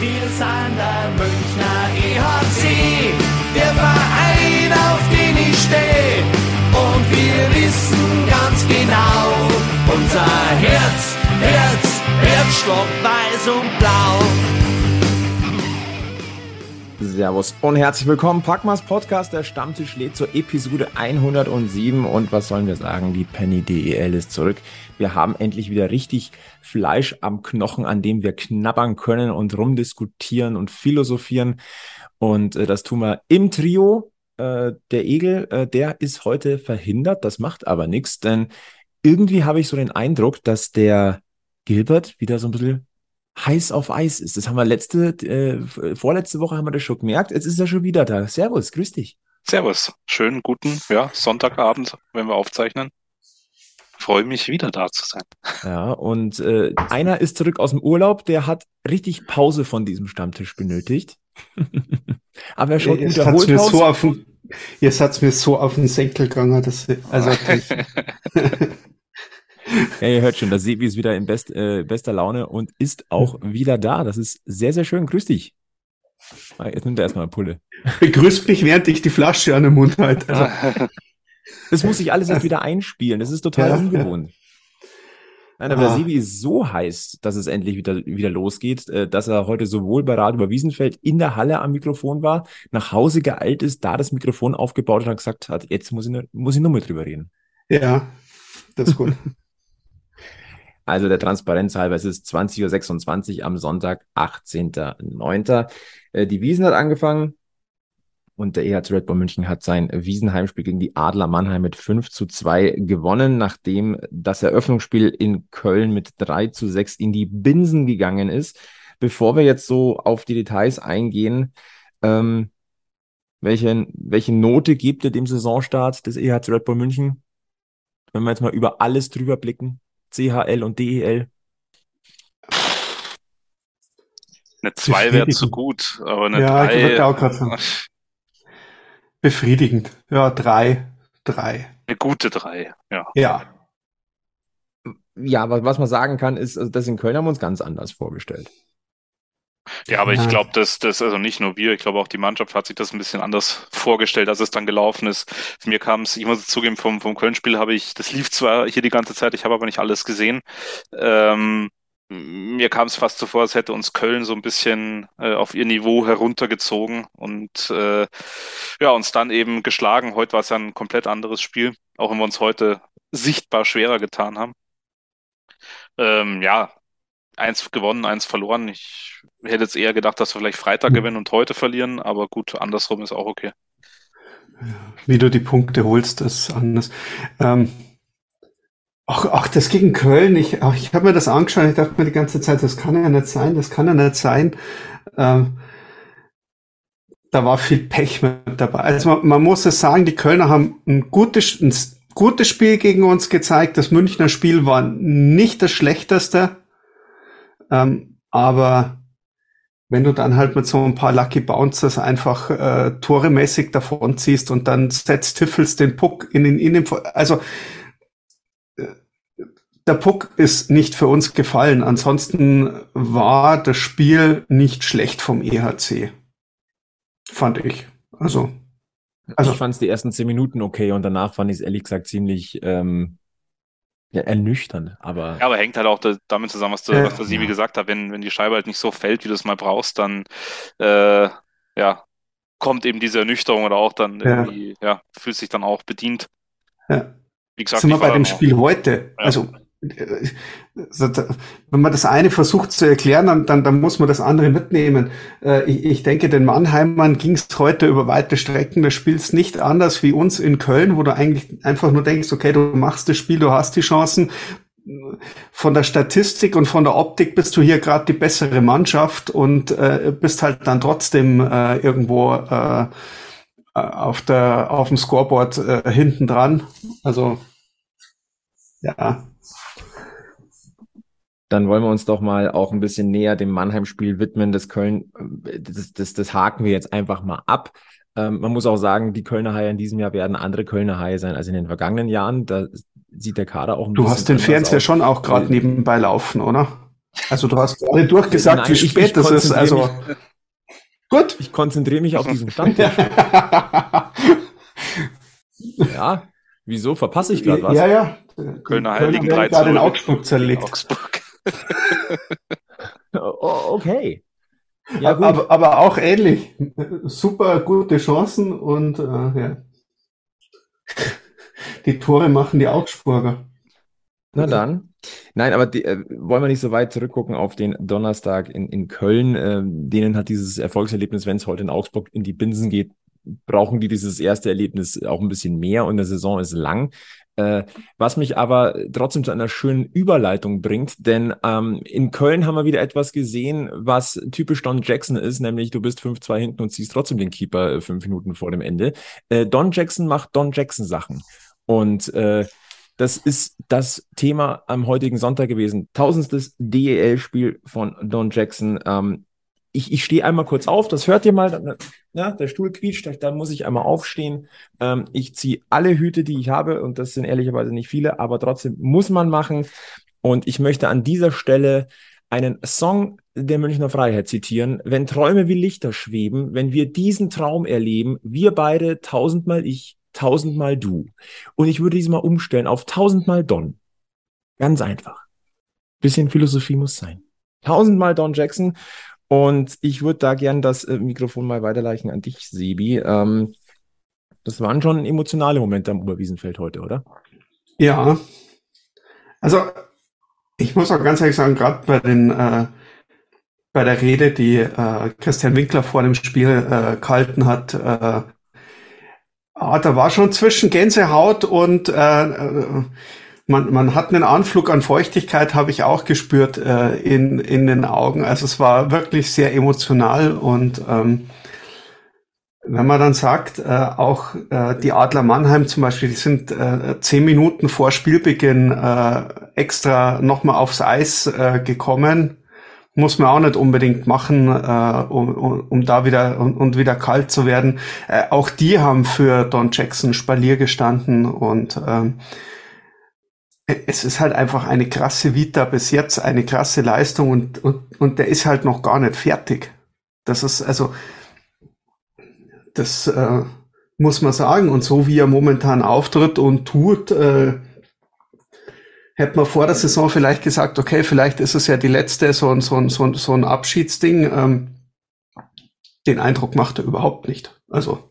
Wir sind der Münchner EHC, der Verein, auf den ich stehe. Und wir wissen ganz genau, unser Herz, Herz, Herzstock weiß und blau. Servus und herzlich willkommen. Packmas Podcast, der Stammtisch lädt zur Episode 107. Und was sollen wir sagen? Die Penny DEL ist zurück. Wir haben endlich wieder richtig Fleisch am Knochen, an dem wir knabbern können und rumdiskutieren und philosophieren. Und äh, das tun wir im Trio. Äh, der Egel, äh, der ist heute verhindert. Das macht aber nichts, denn irgendwie habe ich so den Eindruck, dass der Gilbert wieder so ein bisschen heiß auf Eis ist. Das haben wir letzte, äh, vorletzte Woche haben wir das schon gemerkt. Jetzt ist er schon wieder da. Servus, grüß dich. Servus, schönen guten, ja, Sonntagabend, wenn wir aufzeichnen. Freue mich wieder da zu sein. Ja, und äh, einer ist zurück aus dem Urlaub, der hat richtig Pause von diesem Stammtisch benötigt. Aber er schaut gut erholt mir aus. So auf den, jetzt hat's mir so auf den Senkel gegangen, dass also Ja, ihr hört schon, der Sebi ist wieder in best, äh, bester Laune und ist auch wieder da. Das ist sehr, sehr schön. Grüß dich. Ah, jetzt nimmt er erstmal eine Pulle. Begrüßt mich, während ich die Flasche an den Mund halte. Also. Das muss sich alles jetzt wieder einspielen. Das ist total ja. ungewohnt. Nein, aber ah. der Sebi ist so heiß, dass es endlich wieder, wieder losgeht, äh, dass er heute sowohl bei Radio über Wiesenfeld in der Halle am Mikrofon war, nach Hause geeilt ist, da das Mikrofon aufgebaut hat und gesagt hat, jetzt muss ich, muss ich nur mit drüber reden. Ja, das ist gut. Also der Transparenz halber, es ist 20.26 Uhr am Sonntag, 18.09. Äh, die Wiesen hat angefangen und der EHC Red Bull München hat sein Wiesenheimspiel gegen die Adler Mannheim mit 5 zu 2 gewonnen, nachdem das Eröffnungsspiel in Köln mit 3 zu 6 in die Binsen gegangen ist. Bevor wir jetzt so auf die Details eingehen, ähm, welche, welche Note gibt ihr dem Saisonstart des EHC Red Bull München? Wenn wir jetzt mal über alles drüber blicken. CHL und DEL? Eine 2 wäre zu gut, aber eine 3. Ja, drei, ich auch gerade sagen. Befriedigend. Ja, 3. 3. Eine gute 3, ja. Ja. Ja, was, was man sagen kann, ist, also das in Köln haben wir uns ganz anders vorgestellt. Ja, aber ich glaube, dass das, also nicht nur wir, ich glaube auch die Mannschaft hat sich das ein bisschen anders vorgestellt, als es dann gelaufen ist. Mir kam es, ich muss zugeben, vom, vom Köln-Spiel habe ich, das lief zwar hier die ganze Zeit, ich habe aber nicht alles gesehen. Ähm, mir kam es fast so vor, als hätte uns Köln so ein bisschen äh, auf ihr Niveau heruntergezogen und äh, ja, uns dann eben geschlagen. Heute war es ja ein komplett anderes Spiel, auch wenn wir uns heute sichtbar schwerer getan haben. Ähm, ja, eins gewonnen, eins verloren. Ich hätte jetzt eher gedacht, dass wir vielleicht Freitag hm. gewinnen und heute verlieren, aber gut, andersrum ist auch okay. Wie du die Punkte holst, ist anders. Ähm, ach, ach, das gegen Köln, ich, ich habe mir das angeschaut, ich dachte mir die ganze Zeit, das kann ja nicht sein, das kann ja nicht sein. Ähm, da war viel Pech mit dabei. Also man, man, muss es sagen, die Kölner haben ein gutes, ein gutes Spiel gegen uns gezeigt. Das Münchner Spiel war nicht das schlechteste. Ähm, aber wenn du dann halt mit so ein paar Lucky Bouncers einfach äh, toremäßig davon ziehst und dann setzt Tiffels den Puck in den, in den, also äh, der Puck ist nicht für uns gefallen. Ansonsten war das Spiel nicht schlecht vom EHC. Fand ich. Also. also ich fand es die ersten zehn Minuten okay und danach fand ich es ehrlich gesagt ziemlich ähm, ja, ernüchternd, aber. Ja, aber hängt halt auch da, damit zusammen, was, du, äh, was der Sibi ja. gesagt hat. Wenn, wenn die Scheibe halt nicht so fällt, wie du es mal brauchst, dann äh, ja, kommt eben diese Ernüchterung oder auch dann irgendwie, ja, ja fühlt sich dann auch bedient. Ja. Wie gesagt, Sind wir bei dem Spiel heute. Also wenn man das eine versucht zu erklären, dann, dann, dann muss man das andere mitnehmen. Äh, ich, ich denke, den Mannheimern ging es heute über weite Strecken des Spiels nicht anders wie uns in Köln, wo du eigentlich einfach nur denkst, okay, du machst das Spiel, du hast die Chancen. Von der Statistik und von der Optik bist du hier gerade die bessere Mannschaft und äh, bist halt dann trotzdem äh, irgendwo äh, auf der auf dem Scoreboard äh, hinten dran. Also ja, dann wollen wir uns doch mal auch ein bisschen näher dem Mannheim-Spiel widmen. Das Köln, das, das, das haken wir jetzt einfach mal ab. Ähm, man muss auch sagen, die Kölner Haie in diesem Jahr werden andere Kölner Haie sein als in den vergangenen Jahren. Da sieht der Kader auch ein du bisschen. Du hast den Fernseher aus. schon auch gerade nebenbei laufen, oder? Also du hast gerade durchgesagt, Nein, wie spät das ist. Also gut. Ich konzentriere mich auf diesen Stand. ja, wieso verpasse ich gerade was? Ja, ja. Kölner Heiligen 3 gerade in Augsburg zerlegt. Augsburg. Okay. Ja, aber, aber, auch ähnlich. Super gute Chancen und äh, ja. die Tore machen die Augsburger. Na dann. Nein, aber die, äh, wollen wir nicht so weit zurückgucken auf den Donnerstag in, in Köln. Äh, denen hat dieses Erfolgserlebnis, wenn es heute in Augsburg in die Binsen geht, brauchen die dieses erste Erlebnis auch ein bisschen mehr und der Saison ist lang. Äh, was mich aber trotzdem zu einer schönen Überleitung bringt, denn ähm, in Köln haben wir wieder etwas gesehen, was typisch Don Jackson ist, nämlich du bist 5-2 hinten und ziehst trotzdem den Keeper äh, fünf Minuten vor dem Ende. Äh, Don Jackson macht Don Jackson Sachen. Und äh, das ist das Thema am heutigen Sonntag gewesen. Tausendstes DEL-Spiel von Don Jackson. Ähm, ich, ich stehe einmal kurz auf, das hört ihr mal. Ja, der Stuhl quietscht, da muss ich einmal aufstehen. Ähm, ich ziehe alle Hüte, die ich habe, und das sind ehrlicherweise nicht viele, aber trotzdem muss man machen. Und ich möchte an dieser Stelle einen Song der Münchner Freiheit zitieren. Wenn Träume wie Lichter schweben, wenn wir diesen Traum erleben, wir beide tausendmal ich, tausendmal du. Und ich würde diesmal umstellen auf tausendmal Don. Ganz einfach. Bisschen Philosophie muss sein. Tausendmal Don Jackson. Und ich würde da gern das äh, Mikrofon mal weiterleichen an dich, Sebi. Ähm, das waren schon emotionale Momente am Oberwiesenfeld heute, oder? Ja. Also, ich muss auch ganz ehrlich sagen, gerade bei äh, bei der Rede, die äh, Christian Winkler vor dem Spiel äh, gehalten hat, äh, Ah, da war schon zwischen Gänsehaut und äh, äh, man, man hat einen Anflug an Feuchtigkeit, habe ich auch gespürt äh, in, in den Augen. Also es war wirklich sehr emotional und ähm, wenn man dann sagt, äh, auch äh, die Adler Mannheim zum Beispiel, die sind äh, zehn Minuten vor Spielbeginn äh, extra nochmal aufs Eis äh, gekommen muss man auch nicht unbedingt machen, äh, um, um, da wieder und, und wieder kalt zu werden. Äh, auch die haben für Don Jackson Spalier gestanden und ähm, es ist halt einfach eine krasse Vita bis jetzt, eine krasse Leistung und, und, und der ist halt noch gar nicht fertig. Das ist also, das äh, muss man sagen. Und so wie er momentan auftritt und tut, äh, hätte man vor der Saison vielleicht gesagt, okay, vielleicht ist es ja die letzte, so ein, so ein, so ein, so ein Abschiedsding. Ähm, den Eindruck macht er überhaupt nicht. Also,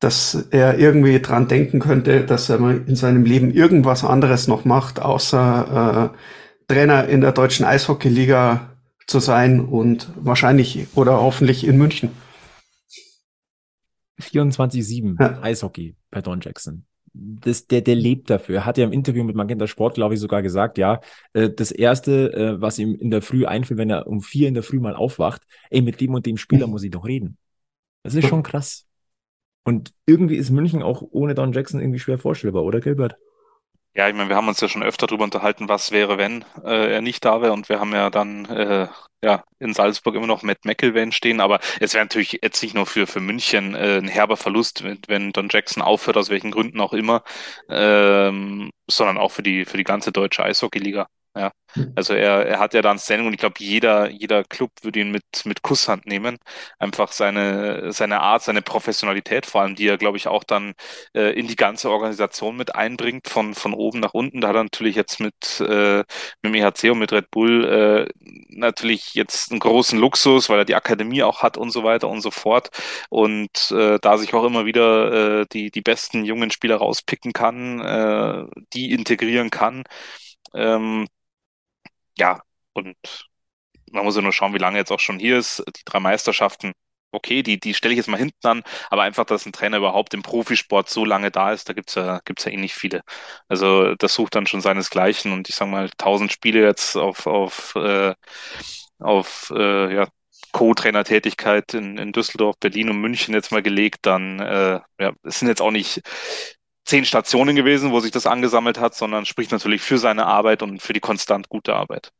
dass er irgendwie dran denken könnte, dass er mal in seinem Leben irgendwas anderes noch macht, außer äh, Trainer in der deutschen Eishockeyliga zu sein und wahrscheinlich oder hoffentlich in München. 24-7 ja. Eishockey bei Don Jackson das, der, der lebt dafür. Er hat ja im Interview mit Magenta Sport, glaube ich, sogar gesagt, ja, äh, das erste, äh, was ihm in der Früh einfällt, wenn er um vier in der Früh mal aufwacht, ey, mit dem und dem Spieler muss ich doch reden. Das ist schon krass. Und irgendwie ist München auch ohne Don Jackson irgendwie schwer vorstellbar, oder Gilbert? Ja, ich meine, wir haben uns ja schon öfter darüber unterhalten, was wäre, wenn äh, er nicht da wäre. Und wir haben ja dann äh, ja in Salzburg immer noch Matt McElwain stehen. Aber es wäre natürlich jetzt nicht nur für, für München äh, ein herber Verlust, wenn, Don Jackson aufhört, aus welchen Gründen auch immer, ähm, sondern auch für die, für die ganze deutsche Eishockeyliga. Ja, hm. also er, er hat ja dann Standing und ich glaube, jeder, jeder Club würde ihn mit, mit Kusshand nehmen. Einfach seine, seine Art, seine Professionalität vor allem, die er, glaube ich, auch dann äh, in die ganze Organisation mit einbringt, von, von oben nach unten. Da hat er natürlich jetzt mit, äh, mit dem EHC und mit Red Bull äh, natürlich jetzt einen großen Luxus, weil er die Akademie auch hat und so weiter und so fort. Und äh, da sich auch immer wieder äh, die, die besten jungen Spieler rauspicken kann, äh, die integrieren kann. Ähm, ja, und man muss ja nur schauen, wie lange jetzt auch schon hier ist. Die drei Meisterschaften, okay, die, die stelle ich jetzt mal hinten an, aber einfach, dass ein Trainer überhaupt im Profisport so lange da ist, da gibt's ja, gibt's ja eh nicht viele. Also das sucht dann schon seinesgleichen und ich sage mal, tausend Spiele jetzt auf, auf, äh, auf äh, ja, Co-Trainer-Tätigkeit in, in Düsseldorf, Berlin und München jetzt mal gelegt, dann äh, ja, es sind jetzt auch nicht zehn Stationen gewesen, wo sich das angesammelt hat, sondern spricht natürlich für seine Arbeit und für die konstant gute Arbeit.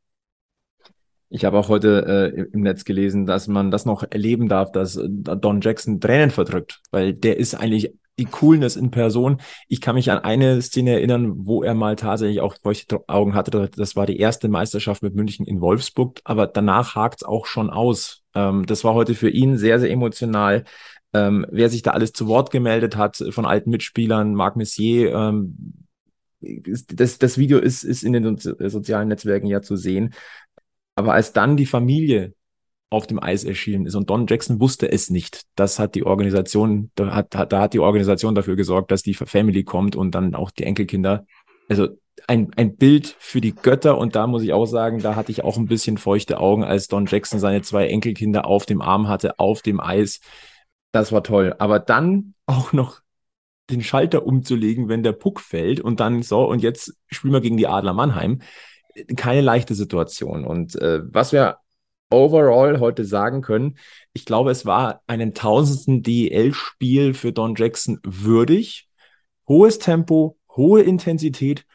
Ich habe auch heute äh, im Netz gelesen, dass man das noch erleben darf, dass äh, Don Jackson Tränen verdrückt, weil der ist eigentlich die Coolness in Person. Ich kann mich an eine Szene erinnern, wo er mal tatsächlich auch feuchte Augen hatte. Das war die erste Meisterschaft mit München in Wolfsburg, aber danach hakt es auch schon aus. Ähm, das war heute für ihn sehr, sehr emotional. Ähm, wer sich da alles zu Wort gemeldet hat von alten Mitspielern, Marc Messier, ähm, das, das Video ist, ist in den sozialen Netzwerken ja zu sehen. Aber als dann die Familie auf dem Eis erschienen ist und Don Jackson wusste es nicht, das hat die Organisation, da hat, da hat die Organisation dafür gesorgt, dass die Family kommt und dann auch die Enkelkinder. Also ein, ein Bild für die Götter und da muss ich auch sagen, da hatte ich auch ein bisschen feuchte Augen, als Don Jackson seine zwei Enkelkinder auf dem Arm hatte, auf dem Eis. Das war toll. Aber dann auch noch den Schalter umzulegen, wenn der Puck fällt und dann so, und jetzt spielen wir gegen die Adler Mannheim. Keine leichte Situation. Und äh, was wir overall heute sagen können, ich glaube, es war einen tausendsten DL-Spiel für Don Jackson würdig. Hohes Tempo, hohe Intensität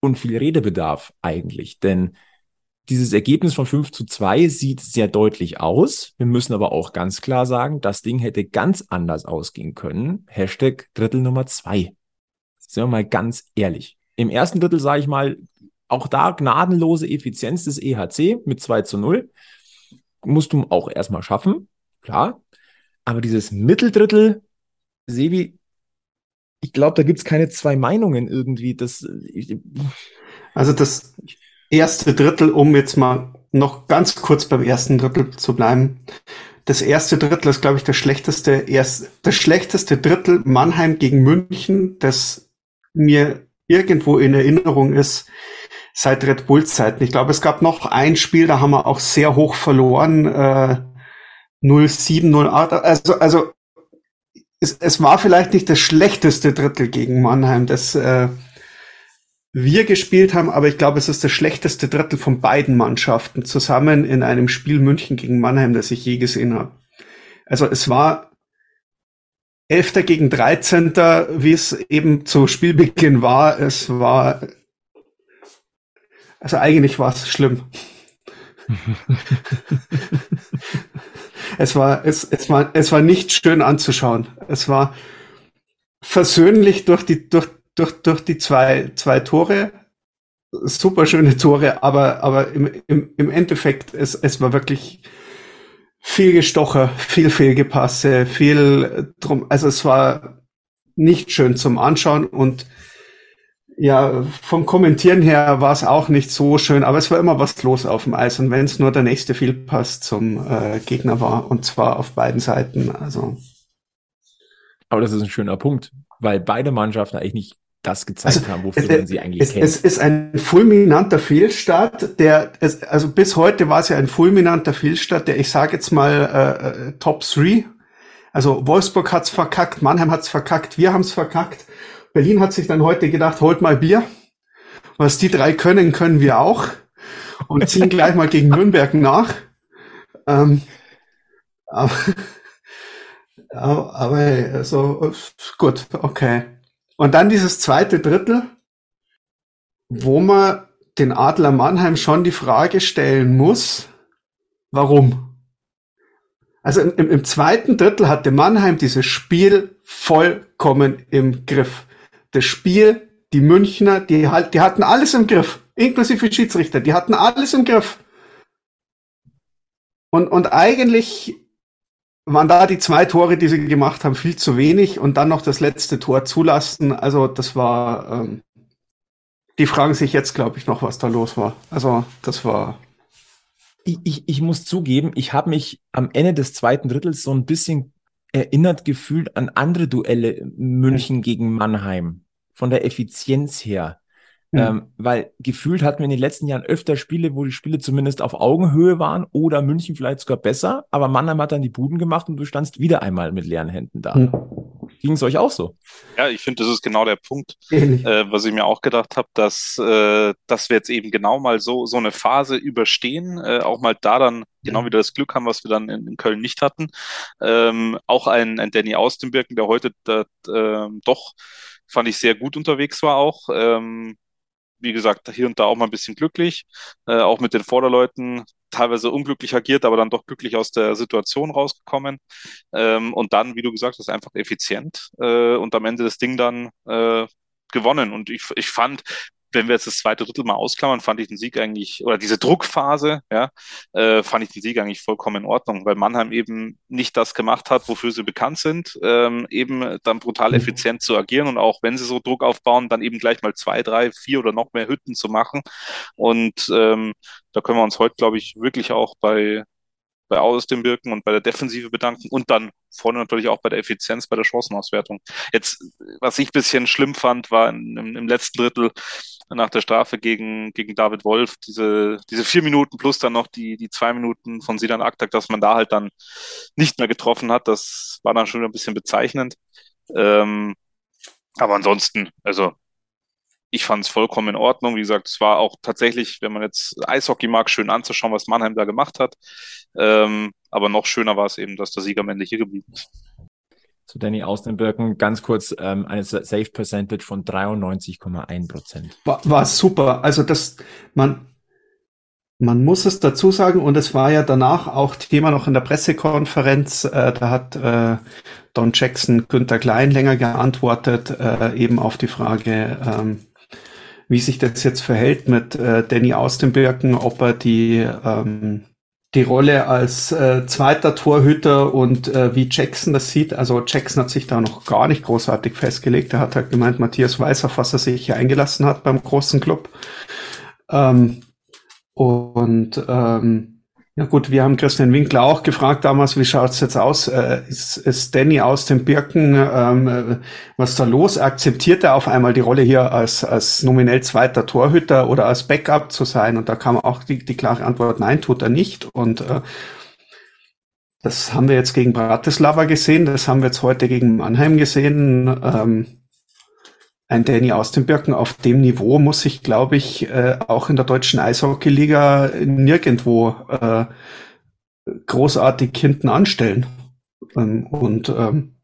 und viel Redebedarf eigentlich. Denn dieses Ergebnis von 5 zu 2 sieht sehr deutlich aus. Wir müssen aber auch ganz klar sagen, das Ding hätte ganz anders ausgehen können. Hashtag Drittel Nummer 2. Sind wir mal ganz ehrlich. Im ersten Drittel sage ich mal, auch da gnadenlose Effizienz des EHC mit 2 zu 0. Musst du auch erstmal schaffen, klar. Aber dieses Mitteldrittel, Sevi, ich glaube, da gibt es keine zwei Meinungen irgendwie. Das, ich, also das, erste Drittel, um jetzt mal noch ganz kurz beim ersten Drittel zu bleiben. Das erste Drittel ist, glaube ich, das schlechteste, erst, das schlechteste Drittel Mannheim gegen München, das mir irgendwo in Erinnerung ist seit Red Bull Zeiten. Ich glaube, es gab noch ein Spiel, da haben wir auch sehr hoch verloren, äh, 07, 08. Also, also es, es war vielleicht nicht das schlechteste Drittel gegen Mannheim. Das äh, wir gespielt haben, aber ich glaube, es ist das schlechteste Drittel von beiden Mannschaften zusammen in einem Spiel München gegen Mannheim, das ich je gesehen habe. Also es war Elfter gegen 13. wie es eben zu Spielbeginn war. Es war, also eigentlich war es schlimm. es war, es, es war, es war nicht schön anzuschauen. Es war versöhnlich durch die, durch, durch, durch die zwei, zwei Tore. Super schöne Tore, aber, aber im, im, im Endeffekt, es, es war wirklich viel Gestocher, viel Fehlgepasse, viel drum, also es war nicht schön zum Anschauen und ja, vom Kommentieren her war es auch nicht so schön, aber es war immer was los auf dem Eis und wenn es nur der nächste Fehlpass zum äh, Gegner war und zwar auf beiden Seiten, also. Aber das ist ein schöner Punkt, weil beide Mannschaften eigentlich nicht das gezeigt also, haben, wofür es, man sie eigentlich es, kennt. Es ist ein fulminanter Fehlstart, der, es, also bis heute war es ja ein fulminanter Fehlstart, der, ich sage jetzt mal, äh, äh Top 3. Also Wolfsburg hat's verkackt, Mannheim hat's verkackt, wir haben's verkackt. Berlin hat sich dann heute gedacht, holt mal Bier. Was die drei können, können wir auch. Und ziehen gleich mal gegen Nürnberg nach. Ähm, aber, aber, aber also, gut, okay. Und dann dieses zweite Drittel, wo man den Adler Mannheim schon die Frage stellen muss, warum? Also im, im zweiten Drittel hatte Mannheim dieses Spiel vollkommen im Griff. Das Spiel, die Münchner, die, die hatten alles im Griff, inklusive Schiedsrichter, die hatten alles im Griff. Und, und eigentlich waren da die zwei Tore, die sie gemacht haben, viel zu wenig und dann noch das letzte Tor zulassen. Also das war, ähm, die fragen sich jetzt, glaube ich, noch, was da los war. Also das war. Ich, ich, ich muss zugeben, ich habe mich am Ende des zweiten Drittels so ein bisschen erinnert gefühlt an andere Duelle München gegen Mannheim. Von der Effizienz her. Mhm. Ähm, weil gefühlt hatten wir in den letzten Jahren öfter Spiele, wo die Spiele zumindest auf Augenhöhe waren oder München vielleicht sogar besser, aber Mannheim hat dann die Buden gemacht und du standst wieder einmal mit leeren Händen da. Mhm. Ging es euch auch so? Ja, ich finde, das ist genau der Punkt, äh, was ich mir auch gedacht habe, dass, äh, dass wir jetzt eben genau mal so, so eine Phase überstehen, äh, auch mal da dann genau wieder das Glück haben, was wir dann in, in Köln nicht hatten. Ähm, auch ein, ein Danny Austenbirken, der heute da, äh, doch fand ich sehr gut unterwegs war auch. Ähm, wie gesagt, hier und da auch mal ein bisschen glücklich, äh, auch mit den Vorderleuten teilweise unglücklich agiert, aber dann doch glücklich aus der Situation rausgekommen. Ähm, und dann, wie du gesagt hast, einfach effizient äh, und am Ende das Ding dann äh, gewonnen. Und ich, ich fand, wenn wir jetzt das zweite Drittel mal ausklammern, fand ich den Sieg eigentlich, oder diese Druckphase, ja, äh, fand ich den Sieg eigentlich vollkommen in Ordnung, weil Mannheim eben nicht das gemacht hat, wofür sie bekannt sind, ähm, eben dann brutal mhm. effizient zu agieren und auch wenn sie so Druck aufbauen, dann eben gleich mal zwei, drei, vier oder noch mehr Hütten zu machen. Und ähm, da können wir uns heute, glaube ich, wirklich auch bei, bei Ausdenbirken und bei der Defensive bedanken und dann vorne natürlich auch bei der Effizienz, bei der Chancenauswertung. Jetzt, was ich bisschen schlimm fand, war im, im letzten Drittel nach der Strafe gegen, gegen David Wolf, diese, diese vier Minuten plus dann noch die, die zwei Minuten von Sidan Aktak, dass man da halt dann nicht mehr getroffen hat, das war dann schon ein bisschen bezeichnend. Ähm, aber ansonsten, also ich fand es vollkommen in Ordnung. Wie gesagt, es war auch tatsächlich, wenn man jetzt Eishockey mag, schön anzuschauen, was Mannheim da gemacht hat. Ähm, aber noch schöner war es eben, dass der Sieg am Ende hier geblieben ist. Zu Danny Austenbirken ganz kurz ähm, eine Safe Percentage von 93,1 Prozent. War, war super. Also das, man, man muss es dazu sagen, und es war ja danach auch Thema noch in der Pressekonferenz, äh, da hat äh, Don Jackson Günther Klein länger geantwortet, äh, eben auf die Frage, ähm, wie sich das jetzt verhält mit äh, Danny aus dem Birken, ob er die, ähm, die Rolle als äh, zweiter Torhüter und äh, wie Jackson das sieht. Also Jackson hat sich da noch gar nicht großartig festgelegt. Er hat halt gemeint, Matthias weiß, auf was er sich hier eingelassen hat beim großen Club. Ähm, und ähm, ja gut, wir haben Christian Winkler auch gefragt damals, wie schaut's jetzt aus? Äh, ist, ist Danny aus dem Birken, ähm, äh, was da los? Akzeptiert er auf einmal die Rolle hier als, als nominell zweiter Torhüter oder als Backup zu sein? Und da kam auch die, die klare Antwort, nein, tut er nicht. Und äh, das haben wir jetzt gegen Bratislava gesehen, das haben wir jetzt heute gegen Mannheim gesehen. Ähm, ein Danny aus dem Birken auf dem Niveau muss sich, glaube ich, äh, auch in der deutschen Eishockeyliga nirgendwo äh, großartig hinten anstellen. Ähm, und ähm,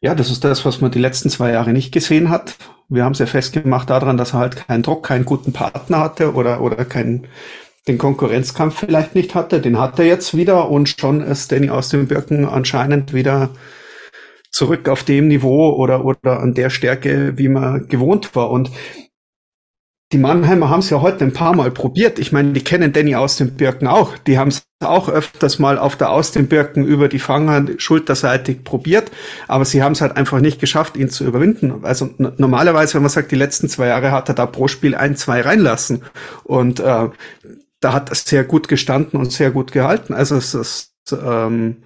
ja, das ist das, was man die letzten zwei Jahre nicht gesehen hat. Wir haben es ja festgemacht daran, dass er halt keinen Druck, keinen guten Partner hatte oder, oder keinen, den Konkurrenzkampf vielleicht nicht hatte. Den hat er jetzt wieder und schon ist Danny aus dem Birken anscheinend wieder zurück auf dem Niveau oder, oder an der Stärke, wie man gewohnt war. Und die Mannheimer haben es ja heute ein paar Mal probiert. Ich meine, die kennen Danny aus den Birken auch. Die haben es auch öfters mal auf der aus den Birken über die Fanghand schulterseitig probiert, aber sie haben es halt einfach nicht geschafft, ihn zu überwinden. Also normalerweise, wenn man sagt, die letzten zwei Jahre hat er da pro Spiel ein, zwei reinlassen und äh, da hat er sehr gut gestanden und sehr gut gehalten. Also es ist ähm,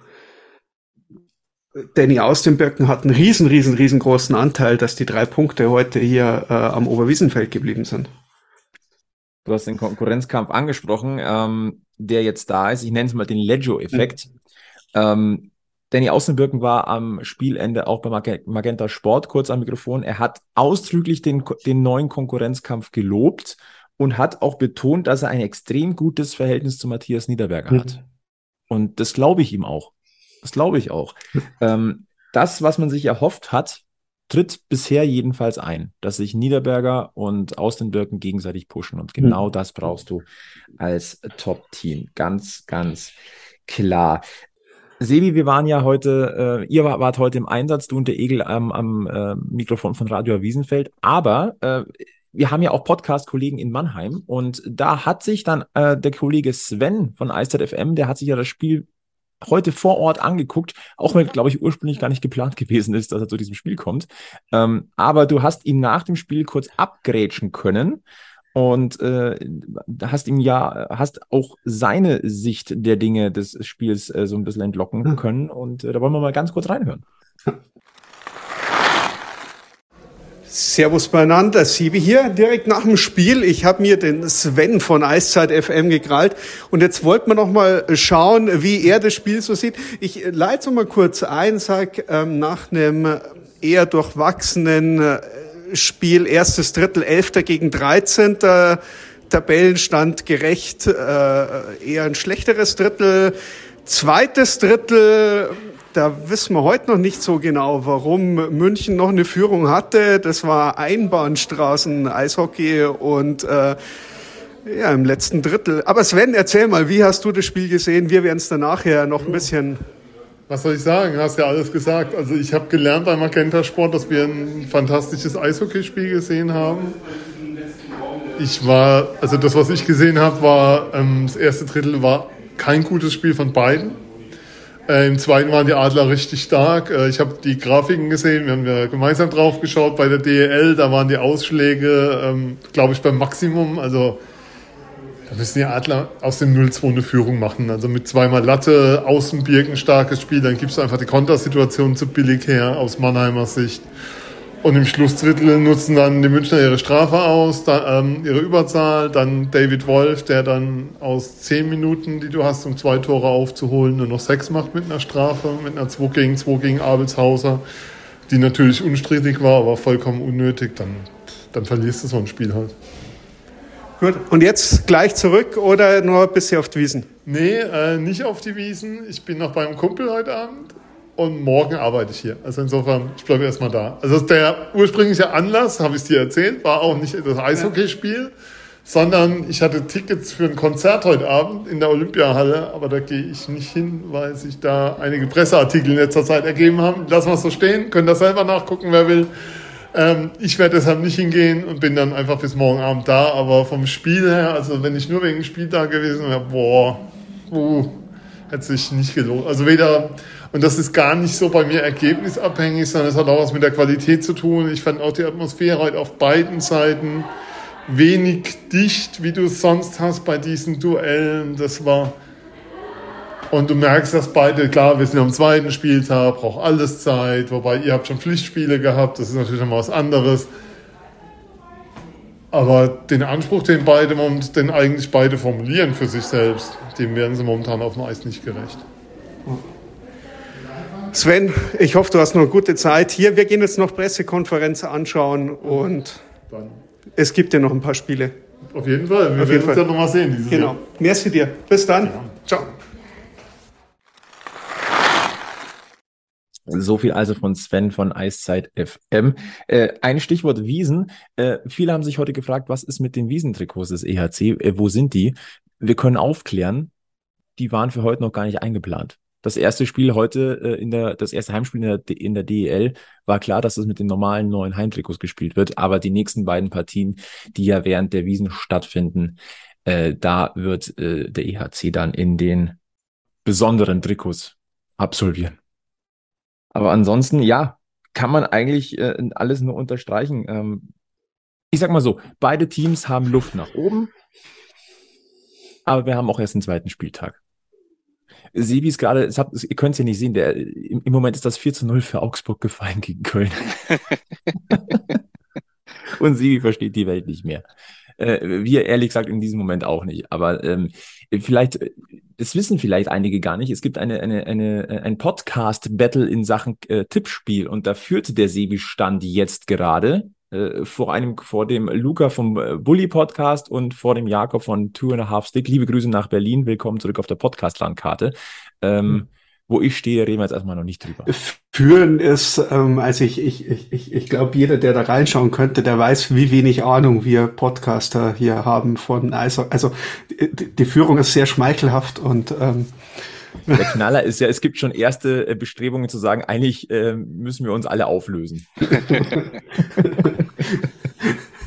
Danny Austenböcken hat einen riesen, riesen, riesengroßen Anteil, dass die drei Punkte heute hier äh, am Oberwiesenfeld geblieben sind. Du hast den Konkurrenzkampf angesprochen, ähm, der jetzt da ist. Ich nenne es mal den Leggio-Effekt. Mhm. Ähm, Danny Außenbirken war am Spielende auch bei Magenta Sport kurz am Mikrofon. Er hat ausdrücklich den, den neuen Konkurrenzkampf gelobt und hat auch betont, dass er ein extrem gutes Verhältnis zu Matthias Niederberger mhm. hat. Und das glaube ich ihm auch. Das glaube ich auch. ähm, das, was man sich erhofft hat, tritt bisher jedenfalls ein, dass sich Niederberger und Austenbirken gegenseitig pushen. Und genau mhm. das brauchst du als Top-Team. Ganz, ganz klar. Sebi, wir waren ja heute, äh, ihr wart heute im Einsatz, du und der Egel am, am äh, Mikrofon von Radio Wiesenfeld, aber äh, wir haben ja auch Podcast-Kollegen in Mannheim und da hat sich dann äh, der Kollege Sven von FM, der hat sich ja das Spiel heute vor Ort angeguckt, auch wenn, glaube ich, ursprünglich gar nicht geplant gewesen ist, dass er zu diesem Spiel kommt. Ähm, aber du hast ihn nach dem Spiel kurz abgrätschen können und äh, hast ihm ja, hast auch seine Sicht der Dinge des Spiels äh, so ein bisschen entlocken können. Und äh, da wollen wir mal ganz kurz reinhören. Servus beieinander, Siebe hier, direkt nach dem Spiel. Ich habe mir den Sven von Eiszeit FM gekrallt und jetzt wollten wir noch mal schauen, wie er das Spiel so sieht. Ich leite mal kurz ein, sag ähm, nach einem eher durchwachsenen äh, Spiel, erstes Drittel, Elfter gegen 13. Tabellenstand gerecht, äh, eher ein schlechteres Drittel. Zweites Drittel da wissen wir heute noch nicht so genau, warum München noch eine Führung hatte. Das war Einbahnstraßen, Eishockey und äh, ja, im letzten Drittel. Aber Sven, erzähl mal, wie hast du das Spiel gesehen? Wir werden es dann nachher noch ein bisschen. Was soll ich sagen? Hast ja alles gesagt. Also ich habe gelernt beim Magenta Sport, dass wir ein fantastisches Eishockeyspiel gesehen haben. Ich war, also das, was ich gesehen habe, war ähm, das erste Drittel war kein gutes Spiel von beiden. Äh, Im zweiten waren die Adler richtig stark. Äh, ich habe die Grafiken gesehen, wir haben ja gemeinsam drauf geschaut bei der DEL. Da waren die Ausschläge, ähm, glaube ich, beim Maximum. Also da müssen die Adler aus dem 0-2 eine Führung machen. Also mit zweimal Latte, Außenbirken, starkes Spiel, dann gibst du einfach die Kontersituation zu billig her aus Mannheimer Sicht. Und im Schlussdrittel nutzen dann die Münchner ihre Strafe aus, da, ähm, ihre Überzahl. Dann David Wolf, der dann aus zehn Minuten, die du hast, um zwei Tore aufzuholen, nur noch sechs macht mit einer Strafe, mit einer 2 gegen 2 gegen Abelshauser, die natürlich unstrittig war, aber vollkommen unnötig. Dann, dann verlierst du so ein Spiel halt. Gut, und jetzt gleich zurück oder nur ein bisschen auf die Wiesen? Nee, äh, nicht auf die Wiesen. Ich bin noch beim Kumpel heute Abend und morgen arbeite ich hier. Also insofern, ich bleibe erstmal da. Also der ursprüngliche Anlass, habe ich dir erzählt, war auch nicht das Eishockeyspiel, sondern ich hatte Tickets für ein Konzert heute Abend in der Olympiahalle, aber da gehe ich nicht hin, weil sich da einige Presseartikel in letzter Zeit ergeben haben. Lassen wir es so stehen, können das selber nachgucken, wer will. Ähm, ich werde deshalb nicht hingehen und bin dann einfach bis morgen Abend da. Aber vom Spiel her, also wenn ich nur wegen Spiel da gewesen wäre, boah, uh, hätte sich nicht gelohnt. Also weder, und das ist gar nicht so bei mir ergebnisabhängig, sondern es hat auch was mit der Qualität zu tun. Ich fand auch die Atmosphäre heute auf beiden Seiten wenig dicht, wie du es sonst hast bei diesen Duellen. Das war, und du merkst, dass beide, klar, wir sind am zweiten Spieltag, braucht alles Zeit, wobei ihr habt schon Pflichtspiele gehabt, das ist natürlich nochmal was anderes. Aber den Anspruch, den beide den eigentlich beide formulieren für sich selbst, dem werden sie momentan auf dem Eis nicht gerecht. Sven, ich hoffe, du hast noch eine gute Zeit. Hier, wir gehen jetzt noch Pressekonferenz anschauen und Dann. es gibt ja noch ein paar Spiele. Auf jeden Fall, wir auf werden uns ja noch mal sehen. genau. Jahr. Merci dir. Bis dann. Ja. Ciao. So viel also von Sven von Eiszeit FM. Äh, ein Stichwort Wiesen. Äh, viele haben sich heute gefragt, was ist mit den Wiesentrikots des EHC? Äh, wo sind die? Wir können aufklären, die waren für heute noch gar nicht eingeplant. Das erste Spiel heute äh, in der, das erste Heimspiel in der, in der DEL war klar, dass es mit den normalen neuen Heimtrikots gespielt wird, aber die nächsten beiden Partien, die ja während der Wiesen stattfinden, äh, da wird äh, der EHC dann in den besonderen Trikots absolvieren. Aber ansonsten, ja, kann man eigentlich äh, alles nur unterstreichen. Ähm, ich sag mal so, beide Teams haben Luft nach oben, aber wir haben auch erst einen zweiten Spieltag. Wie es gerade, ihr könnt es ja nicht sehen, der, im, im, Moment ist das 4 zu 0 für Augsburg gefallen gegen Köln. Und Sibi versteht die Welt nicht mehr. Äh, wir ehrlich gesagt in diesem Moment auch nicht. Aber ähm, vielleicht, das wissen vielleicht einige gar nicht. Es gibt eine, eine, eine, ein Podcast-Battle in Sachen äh, Tippspiel und da führte der Sebi Stand jetzt gerade äh, vor einem, vor dem Luca vom äh, Bully Podcast und vor dem Jakob von Two and a Half Stick. Liebe Grüße nach Berlin. Willkommen zurück auf der Podcast-Landkarte. Ähm, mhm wo ich stehe, reden wir jetzt erstmal noch nicht drüber. Führen ist, ähm, also ich, ich, ich, ich glaube, jeder, der da reinschauen könnte, der weiß, wie wenig Ahnung wir Podcaster hier haben von also, also die, die Führung ist sehr schmeichelhaft und ähm, der Knaller ist ja, es gibt schon erste äh, Bestrebungen zu sagen, eigentlich äh, müssen wir uns alle auflösen.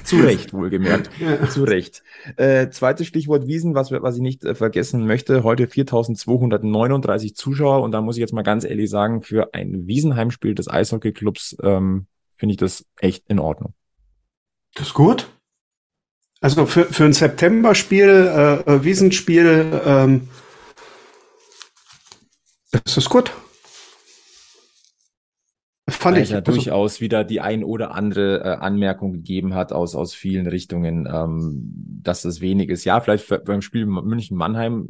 Zu Recht, wohlgemerkt. Ja. Zu Recht. Äh, zweites Stichwort Wiesen, was, was ich nicht äh, vergessen möchte. Heute 4239 Zuschauer und da muss ich jetzt mal ganz ehrlich sagen, für ein Wiesenheimspiel des Eishockeyclubs ähm, finde ich das echt in Ordnung. Das ist gut. Also für, für ein September-Spiel, äh, äh Wiesenspiel, ähm, ist das gut. Fand ich ja also, durchaus wieder die ein oder andere äh, Anmerkung gegeben hat aus, aus vielen Richtungen, ähm, dass das wenig ist. Ja, vielleicht für, beim Spiel München-Mannheim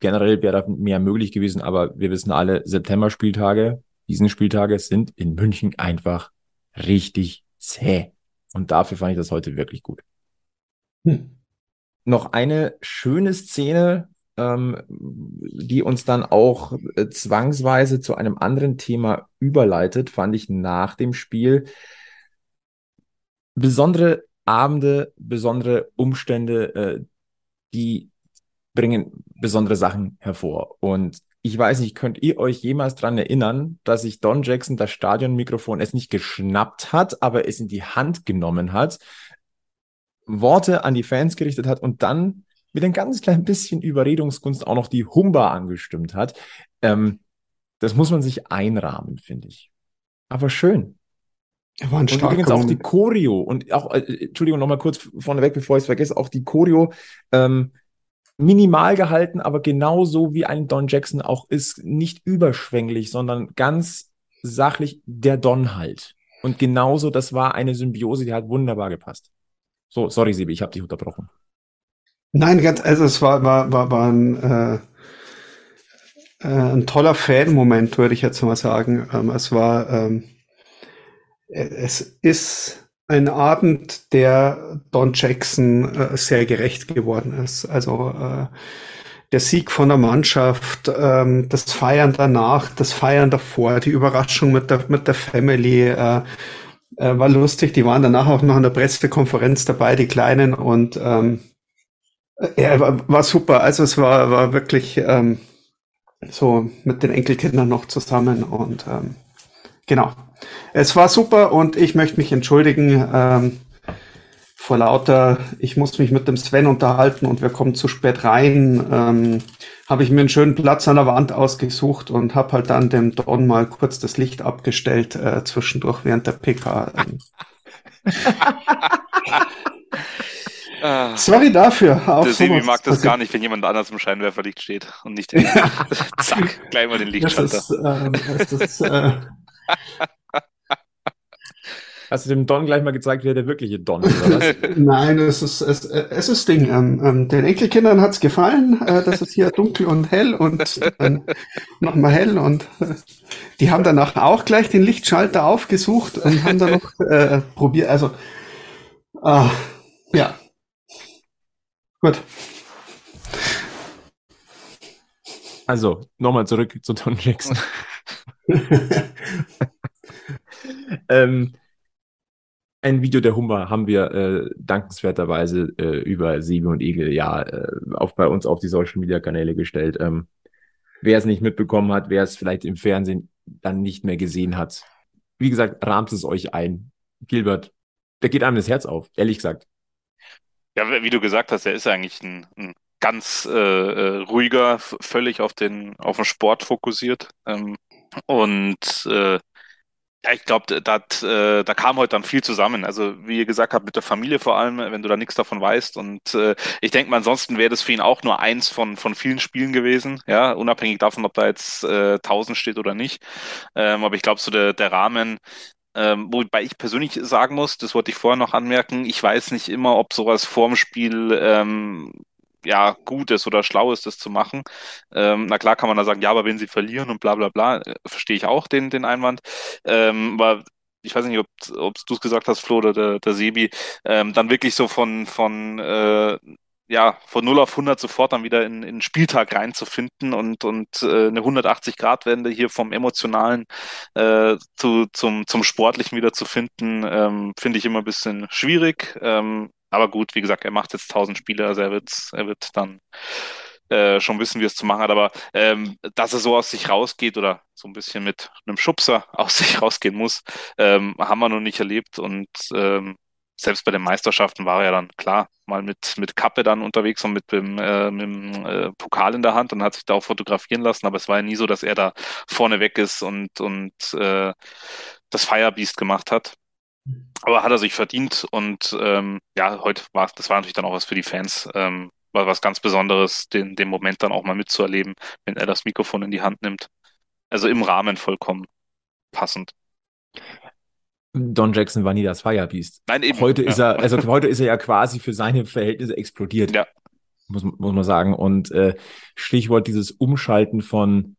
generell wäre da mehr möglich gewesen, aber wir wissen alle, September-Spieltage, diesen Spieltage sind in München einfach richtig zäh. Und dafür fand ich das heute wirklich gut. Hm. Noch eine schöne Szene die uns dann auch äh, zwangsweise zu einem anderen Thema überleitet, fand ich nach dem Spiel. Besondere Abende, besondere Umstände, äh, die bringen besondere Sachen hervor. Und ich weiß nicht, könnt ihr euch jemals dran erinnern, dass sich Don Jackson das Stadionmikrofon es nicht geschnappt hat, aber es in die Hand genommen hat, Worte an die Fans gerichtet hat und dann mit ein ganz klein bisschen Überredungskunst auch noch die Humba angestimmt hat. Ähm, das muss man sich einrahmen, finde ich. Aber schön. Er war ein und übrigens auch die Choreo und auch, äh, Entschuldigung, nochmal kurz vorneweg, bevor ich es vergesse, auch die Choreo ähm, minimal gehalten, aber genauso wie ein Don Jackson auch ist, nicht überschwänglich, sondern ganz sachlich der Don halt. Und genauso, das war eine Symbiose, die hat wunderbar gepasst. So, sorry, Sibi, ich habe dich unterbrochen. Nein, ganz, also es war, war, war, war ein, äh, äh, ein toller Fan-Moment, würde ich jetzt mal sagen. Ähm, es war, ähm, es ist ein Abend, der Don Jackson äh, sehr gerecht geworden ist. Also äh, der Sieg von der Mannschaft, ähm, das Feiern danach, das Feiern davor, die Überraschung mit der, mit der Family, äh, äh, war lustig. Die waren danach auch noch an der Pressekonferenz dabei, die Kleinen, und ähm, ja, war, war super. Also es war, war wirklich ähm, so mit den Enkelkindern noch zusammen und ähm, genau. Es war super und ich möchte mich entschuldigen ähm, vor lauter, ich muss mich mit dem Sven unterhalten und wir kommen zu spät rein. Ähm, habe ich mir einen schönen Platz an der Wand ausgesucht und habe halt dann dem Don mal kurz das Licht abgestellt äh, zwischendurch während der PK. Ähm. Ah. Sorry dafür. Auch der Sebi mag das gar nicht, wenn jemand anders im Scheinwerferlicht steht und nicht den, zack, gleich mal den Lichtschalter. Das ist, äh, das ist, äh, Hast du dem Don gleich mal gezeigt, wer der wirkliche Don ist, oder was? Nein, es ist, es, es ist Ding. Ähm, ähm, den Enkelkindern hat's gefallen, äh, dass es hier dunkel und hell und dann nochmal hell und äh, die haben danach auch gleich den Lichtschalter aufgesucht und haben dann noch äh, probiert, also äh, ja. Gut. Also, nochmal zurück zu Don Jackson. ähm, ein Video der Hummer haben wir äh, dankenswerterweise äh, über Siebe und Egel ja äh, auch bei uns auf die Social Media Kanäle gestellt. Ähm, wer es nicht mitbekommen hat, wer es vielleicht im Fernsehen dann nicht mehr gesehen hat, wie gesagt, rahmt es euch ein. Gilbert, da geht einem das Herz auf, ehrlich gesagt. Ja, wie du gesagt hast, er ist eigentlich ein, ein ganz äh, äh ruhiger, völlig auf den auf den Sport fokussiert ähm, und äh, ja, ich glaube, äh, da kam heute dann viel zusammen. Also wie ihr gesagt habt, mit der Familie vor allem, wenn du da nichts davon weißt. Und äh, ich denke mal, ansonsten wäre das für ihn auch nur eins von, von vielen Spielen gewesen, ja, unabhängig davon, ob da jetzt äh, 1000 steht oder nicht. Ähm, aber ich glaube, so der, der Rahmen, ähm, wobei ich persönlich sagen muss, das wollte ich vorher noch anmerken, ich weiß nicht immer, ob sowas vorm Spiel ähm, ja, gut ist oder schlau ist, das zu machen. Ähm, na klar kann man da sagen, ja, aber wenn sie verlieren und bla bla bla, äh, verstehe ich auch den, den Einwand. Ähm, aber ich weiß nicht, ob, ob du es gesagt hast, Flo oder der, der Sebi, ähm, dann wirklich so von, von äh, ja, von 0 auf 100 sofort dann wieder in, in den Spieltag reinzufinden und, und äh, eine 180-Grad-Wende hier vom Emotionalen äh, zu, zum, zum Sportlichen wieder zu finden, ähm, finde ich immer ein bisschen schwierig. Ähm, aber gut, wie gesagt, er macht jetzt 1000 Spiele, also er wird, er wird dann äh, schon wissen, wie es zu machen hat. Aber ähm, dass er so aus sich rausgeht oder so ein bisschen mit einem Schubser aus sich rausgehen muss, ähm, haben wir noch nicht erlebt. Und ähm, selbst bei den Meisterschaften war er dann klar mal mit, mit Kappe dann unterwegs und mit dem, äh, mit dem äh, Pokal in der Hand und hat sich da auch fotografieren lassen. Aber es war ja nie so, dass er da vorne weg ist und, und äh, das Firebeast gemacht hat. Aber hat er sich verdient und ähm, ja, heute war das war natürlich dann auch was für die Fans. Ähm, war was ganz Besonderes, den, den Moment dann auch mal mitzuerleben, wenn er das Mikrofon in die Hand nimmt. Also im Rahmen vollkommen passend. Don Jackson war nie das Firebeast. Nein, eben. Heute ja. ist er, also heute ist er ja quasi für seine Verhältnisse explodiert. Ja. Muss, muss man sagen. Und äh, Stichwort dieses Umschalten von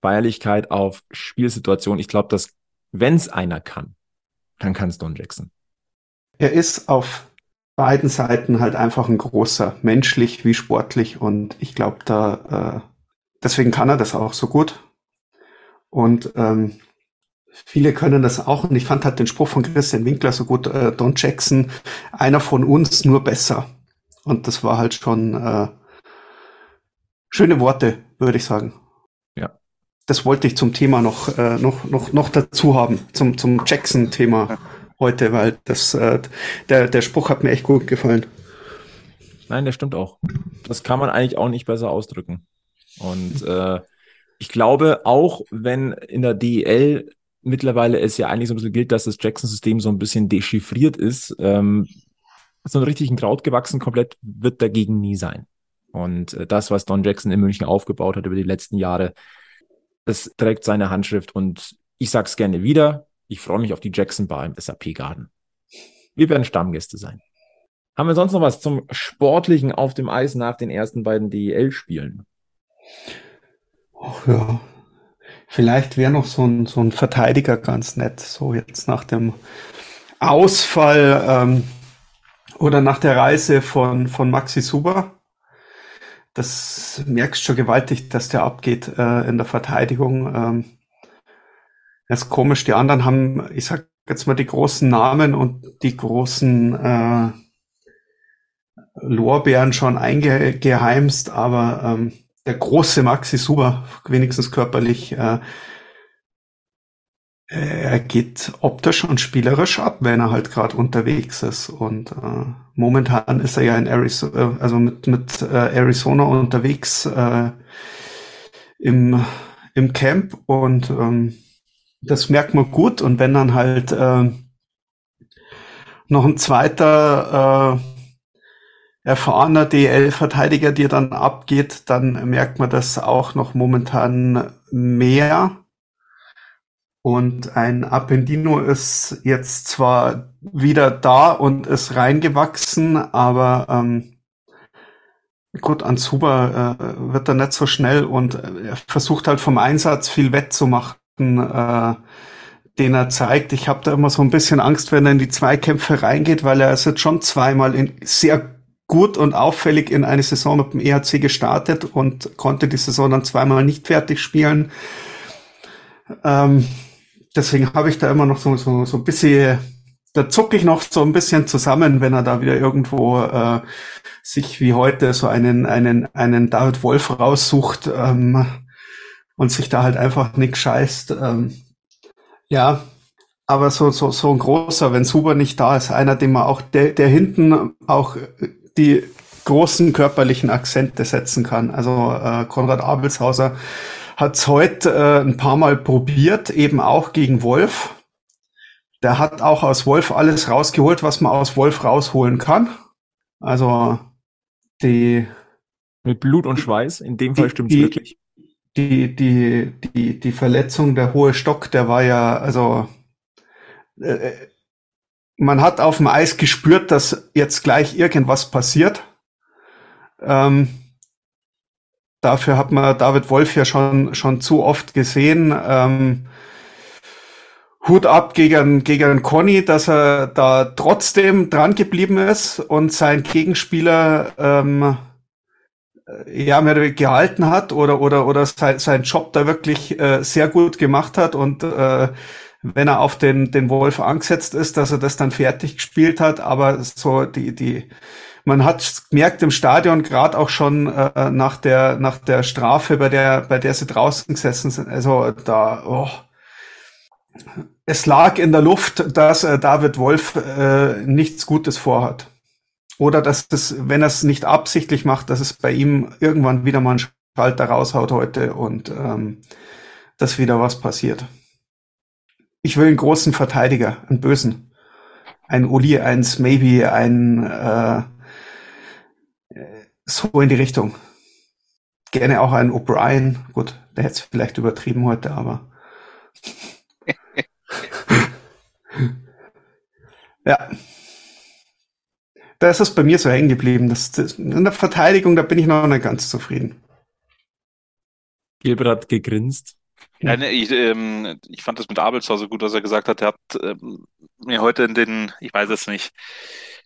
Feierlichkeit auf Spielsituation. Ich glaube, dass, wenn es einer kann, dann kann es Don Jackson. Er ist auf beiden Seiten halt einfach ein großer, menschlich wie sportlich. Und ich glaube, da äh, deswegen kann er das auch so gut. Und ähm, viele können das auch. Und ich fand halt den Spruch von Christian Winkler so gut, äh, Don Jackson, einer von uns, nur besser. Und das war halt schon äh, schöne Worte, würde ich sagen. Ja. Das wollte ich zum Thema noch, äh, noch, noch, noch dazu haben, zum, zum Jackson-Thema heute, weil das, äh, der, der Spruch hat mir echt gut gefallen. Nein, der stimmt auch. Das kann man eigentlich auch nicht besser ausdrücken. Und äh, ich glaube, auch wenn in der DEL mittlerweile es ja eigentlich so ein bisschen gilt, dass das Jackson-System so ein bisschen dechiffriert ist, ähm, so ein richtigen Kraut gewachsen komplett wird dagegen nie sein. Und äh, das, was Don Jackson in München aufgebaut hat über die letzten Jahre, das trägt seine Handschrift. Und ich sage es gerne wieder, ich freue mich auf die Jackson Bar im SAP Garden. Wir werden Stammgäste sein. Haben wir sonst noch was zum Sportlichen auf dem Eis nach den ersten beiden DEL-Spielen? Ach ja. Vielleicht wäre noch so ein, so ein Verteidiger ganz nett, so jetzt nach dem Ausfall ähm, oder nach der Reise von, von Maxi Suber. Das merkst schon gewaltig, dass der abgeht äh, in der Verteidigung. Ähm, das ist komisch, die anderen haben, ich sag jetzt mal, die großen Namen und die großen äh, Lorbeeren schon eingeheimst, aber ähm, der große Maxi Suber, wenigstens körperlich, äh, er geht optisch und spielerisch ab, wenn er halt gerade unterwegs ist. Und äh, momentan ist er ja in Arizona, also mit, mit äh, Arizona unterwegs äh, im, im Camp und ähm, das merkt man gut. Und wenn dann halt äh, noch ein zweiter äh, erfahrener DL-Verteidiger dir dann abgeht, dann merkt man das auch noch momentan mehr. Und ein Appendino ist jetzt zwar wieder da und ist reingewachsen, aber ähm, gut, Anzuba äh, wird er nicht so schnell und er versucht halt vom Einsatz viel wettzumachen, äh, den er zeigt. Ich habe da immer so ein bisschen Angst, wenn er in die Zweikämpfe reingeht, weil er ist jetzt schon zweimal in sehr gut und auffällig in eine Saison mit dem EHC gestartet und konnte die Saison dann zweimal nicht fertig spielen. Ähm, deswegen habe ich da immer noch so, so, so ein bisschen, da zucke ich noch so ein bisschen zusammen, wenn er da wieder irgendwo äh, sich wie heute so einen, einen, einen David Wolf raussucht ähm, und sich da halt einfach nichts scheißt. Ähm, ja, aber so, so, so ein großer, wenn Suber nicht da ist, einer, den man auch, der, der hinten auch die großen körperlichen Akzente setzen kann. Also äh, Konrad Abelshauser hat es heute äh, ein paar Mal probiert, eben auch gegen Wolf. Der hat auch aus Wolf alles rausgeholt, was man aus Wolf rausholen kann. Also die mit Blut und Schweiß, in dem Fall stimmt es wirklich. Die, die, die, die Verletzung, der hohe Stock, der war ja, also äh, man hat auf dem Eis gespürt, dass jetzt gleich irgendwas passiert. Ähm, dafür hat man David Wolf ja schon, schon zu oft gesehen. Ähm, Hut ab gegen, gegen Conny, dass er da trotzdem dran geblieben ist und sein Gegenspieler ähm, ja mehr gehalten hat oder oder oder sein, sein Job da wirklich äh, sehr gut gemacht hat und äh, wenn er auf den, den Wolf angesetzt ist, dass er das dann fertig gespielt hat. Aber so die, die, man hat gemerkt im Stadion gerade auch schon äh, nach der nach der Strafe, bei der bei der sie draußen gesessen sind. Also da, oh, es lag in der Luft, dass äh, David Wolf äh, nichts Gutes vorhat. Oder dass das, wenn er es nicht absichtlich macht, dass es bei ihm irgendwann wieder mal ein Schalter raushaut heute und ähm, dass wieder was passiert. Ich will einen großen Verteidiger, einen bösen. Ein Uli, ein Maybe, ein äh, so in die Richtung. Gerne auch einen O'Brien. Gut, der hätte es vielleicht übertrieben heute, aber. ja. Da ist es bei mir so hängen geblieben. Das, das, in der Verteidigung, da bin ich noch nicht ganz zufrieden. Gilbert hat gegrinst. Ja, ne, ich, ähm, ich fand das mit Abel zwar so gut, was er gesagt hat. Er hat ähm, mir heute in den, ich weiß es nicht,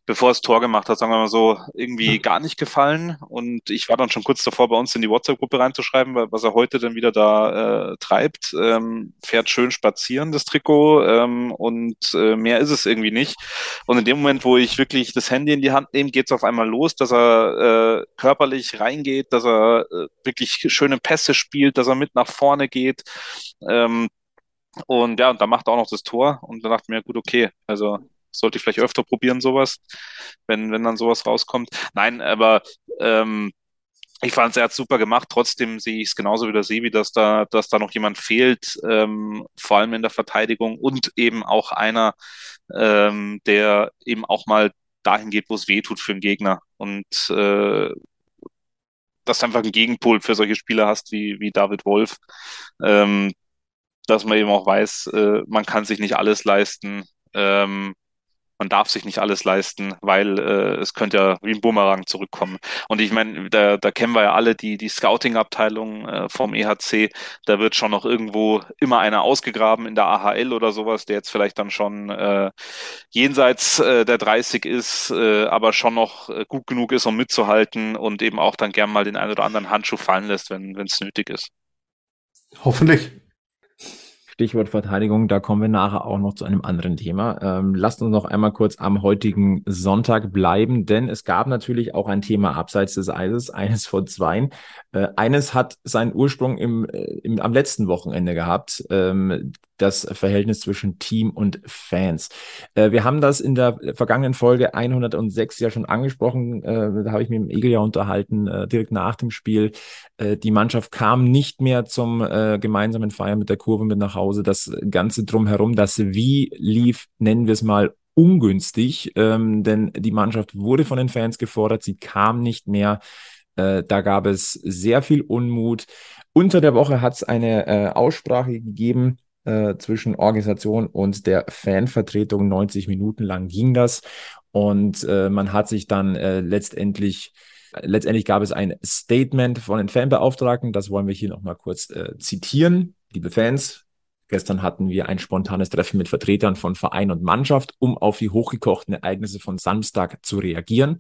bevor es Tor gemacht hat, sagen wir mal so, irgendwie gar nicht gefallen. Und ich war dann schon kurz davor, bei uns in die WhatsApp-Gruppe reinzuschreiben, was er heute dann wieder da äh, treibt. Ähm, fährt schön spazieren, das Trikot, ähm, und äh, mehr ist es irgendwie nicht. Und in dem Moment, wo ich wirklich das Handy in die Hand nehme, geht es auf einmal los, dass er äh, körperlich reingeht, dass er äh, wirklich schöne Pässe spielt, dass er mit nach vorne geht. Ähm, und ja, und da macht er auch noch das Tor. Und dann dachte ich mir, gut, okay, also sollte ich vielleicht öfter probieren, sowas, wenn, wenn dann sowas rauskommt. Nein, aber ähm, ich fand es, er hat super gemacht. Trotzdem sehe ich es genauso wie der Sebi, dass da, dass da noch jemand fehlt, ähm, vor allem in der Verteidigung und eben auch einer, ähm, der eben auch mal dahin geht, wo es weh tut für den Gegner. Und äh, dass du einfach einen Gegenpol für solche Spieler hast wie, wie David Wolf, ähm, dass man eben auch weiß, äh, man kann sich nicht alles leisten. Ähm, man darf sich nicht alles leisten, weil äh, es könnte ja wie ein Bumerang zurückkommen. Und ich meine, da, da kennen wir ja alle die, die Scouting-Abteilung äh, vom EHC. Da wird schon noch irgendwo immer einer ausgegraben in der AHL oder sowas, der jetzt vielleicht dann schon äh, jenseits äh, der 30 ist, äh, aber schon noch äh, gut genug ist, um mitzuhalten und eben auch dann gern mal den einen oder anderen Handschuh fallen lässt, wenn es nötig ist. Hoffentlich. Stichwort Verteidigung, da kommen wir nachher auch noch zu einem anderen Thema. Ähm, lasst uns noch einmal kurz am heutigen Sonntag bleiben, denn es gab natürlich auch ein Thema abseits des Eises, eines von zweien. Äh, eines hat seinen Ursprung im, äh, im, am letzten Wochenende gehabt, ähm, das Verhältnis zwischen Team und Fans. Äh, wir haben das in der vergangenen Folge 106 ja schon angesprochen. Äh, da habe ich mich mit dem Egel ja unterhalten, äh, direkt nach dem Spiel. Äh, die Mannschaft kam nicht mehr zum gemeinsamen Feiern mit der Kurve mit nach Hause. Das Ganze drumherum, das Wie lief, nennen wir es mal, ungünstig, ähm, denn die Mannschaft wurde von den Fans gefordert, sie kam nicht mehr. Äh, da gab es sehr viel Unmut. Unter der Woche hat es eine äh, Aussprache gegeben äh, zwischen Organisation und der Fanvertretung. 90 Minuten lang ging das. Und äh, man hat sich dann äh, letztendlich, letztendlich gab es ein Statement von den Fanbeauftragten. Das wollen wir hier nochmal kurz äh, zitieren. Liebe Fans, Gestern hatten wir ein spontanes Treffen mit Vertretern von Verein und Mannschaft, um auf die hochgekochten Ereignisse von Samstag zu reagieren.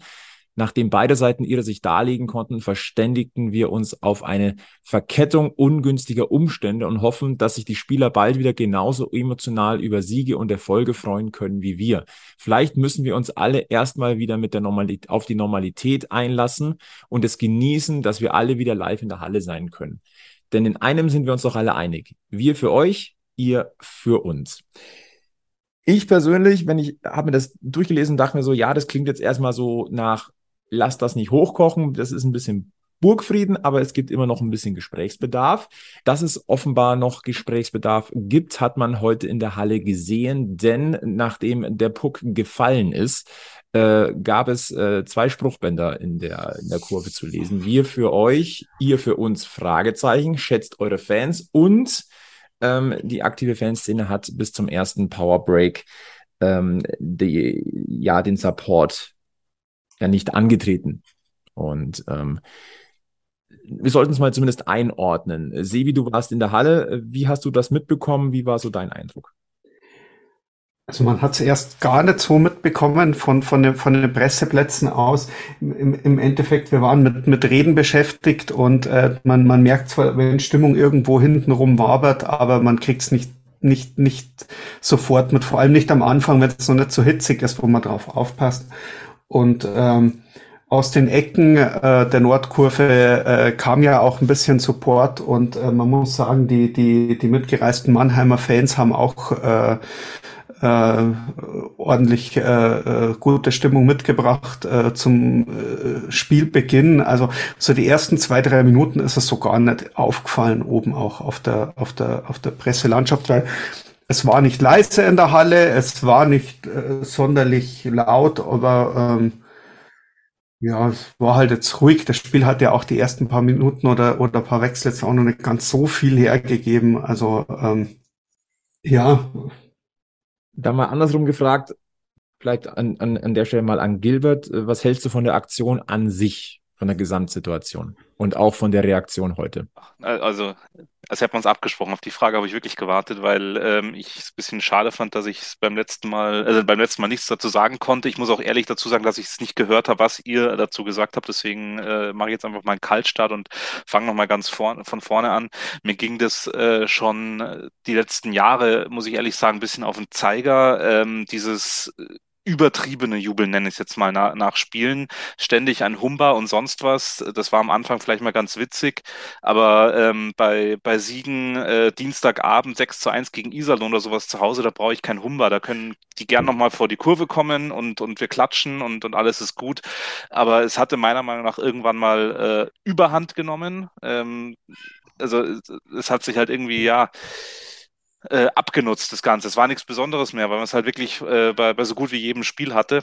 Nachdem beide Seiten ihre sich darlegen konnten, verständigten wir uns auf eine Verkettung ungünstiger Umstände und hoffen, dass sich die Spieler bald wieder genauso emotional über Siege und Erfolge freuen können wie wir. Vielleicht müssen wir uns alle erstmal wieder mit der Normalität, auf die Normalität einlassen und es genießen, dass wir alle wieder live in der Halle sein können. Denn in einem sind wir uns doch alle einig. Wir für euch, ihr für uns. Ich persönlich, wenn ich habe mir das durchgelesen, dachte mir so, ja, das klingt jetzt erstmal so nach lasst das nicht hochkochen. Das ist ein bisschen Burgfrieden, aber es gibt immer noch ein bisschen Gesprächsbedarf. Dass es offenbar noch Gesprächsbedarf gibt, hat man heute in der Halle gesehen, denn nachdem der Puck gefallen ist, äh, gab es äh, zwei Spruchbänder in der, in der Kurve zu lesen. Wir für euch, ihr für uns, Fragezeichen, schätzt eure Fans und ähm, die aktive Fanszene hat bis zum ersten Power Break ähm, die, ja, den Support ja nicht angetreten. Und ähm, wir sollten es mal zumindest einordnen. Sevi, du warst in der Halle. Wie hast du das mitbekommen? Wie war so dein Eindruck? Also man hat es erst gar nicht so mitbekommen von, von, den, von den Presseplätzen aus. Im, Im Endeffekt, wir waren mit, mit Reden beschäftigt und äh, man, man merkt zwar, wenn Stimmung irgendwo hintenrum wabert, aber man kriegt es nicht, nicht, nicht sofort mit, vor allem nicht am Anfang, wenn es noch nicht so hitzig ist, wo man drauf aufpasst. Und ähm, aus den Ecken äh, der Nordkurve äh, kam ja auch ein bisschen Support und äh, man muss sagen, die, die, die mitgereisten Mannheimer Fans haben auch äh, äh, ordentlich äh, äh, gute Stimmung mitgebracht äh, zum äh, Spielbeginn. Also so die ersten zwei, drei Minuten ist es so gar nicht aufgefallen, oben auch auf der, auf der, auf der Presselandschaft, weil es war nicht leise in der Halle, es war nicht äh, sonderlich laut, aber ähm, ja, es war halt jetzt ruhig. Das Spiel hat ja auch die ersten paar Minuten oder, oder paar Wechsel jetzt auch noch nicht ganz so viel hergegeben. Also ähm, ja. Da mal andersrum gefragt, vielleicht an, an, an der Stelle mal an Gilbert, was hältst du von der Aktion an sich, von der Gesamtsituation und auch von der Reaktion heute? Also also hätten wir uns abgesprochen. Auf die Frage habe ich wirklich gewartet, weil ähm, ich es ein bisschen schade fand, dass ich es beim letzten Mal, also beim letzten Mal nichts dazu sagen konnte. Ich muss auch ehrlich dazu sagen, dass ich es nicht gehört habe, was ihr dazu gesagt habt. Deswegen äh, mache ich jetzt einfach mal einen Kaltstart und fange nochmal ganz vor, von vorne an. Mir ging das äh, schon die letzten Jahre, muss ich ehrlich sagen, ein bisschen auf den Zeiger. Ähm, dieses übertriebene Jubel, nenne ich es jetzt mal, nach, nach Spielen. Ständig ein Humba und sonst was. Das war am Anfang vielleicht mal ganz witzig, aber ähm, bei, bei Siegen äh, Dienstagabend 6 zu 1 gegen Iserlohn oder sowas zu Hause, da brauche ich kein Humba. Da können die gern nochmal vor die Kurve kommen und, und wir klatschen und, und alles ist gut. Aber es hatte meiner Meinung nach irgendwann mal äh, Überhand genommen. Ähm, also es hat sich halt irgendwie, ja, äh, abgenutzt, das Ganze. Es war nichts Besonderes mehr, weil man es halt wirklich äh, bei, bei so gut wie jedem Spiel hatte.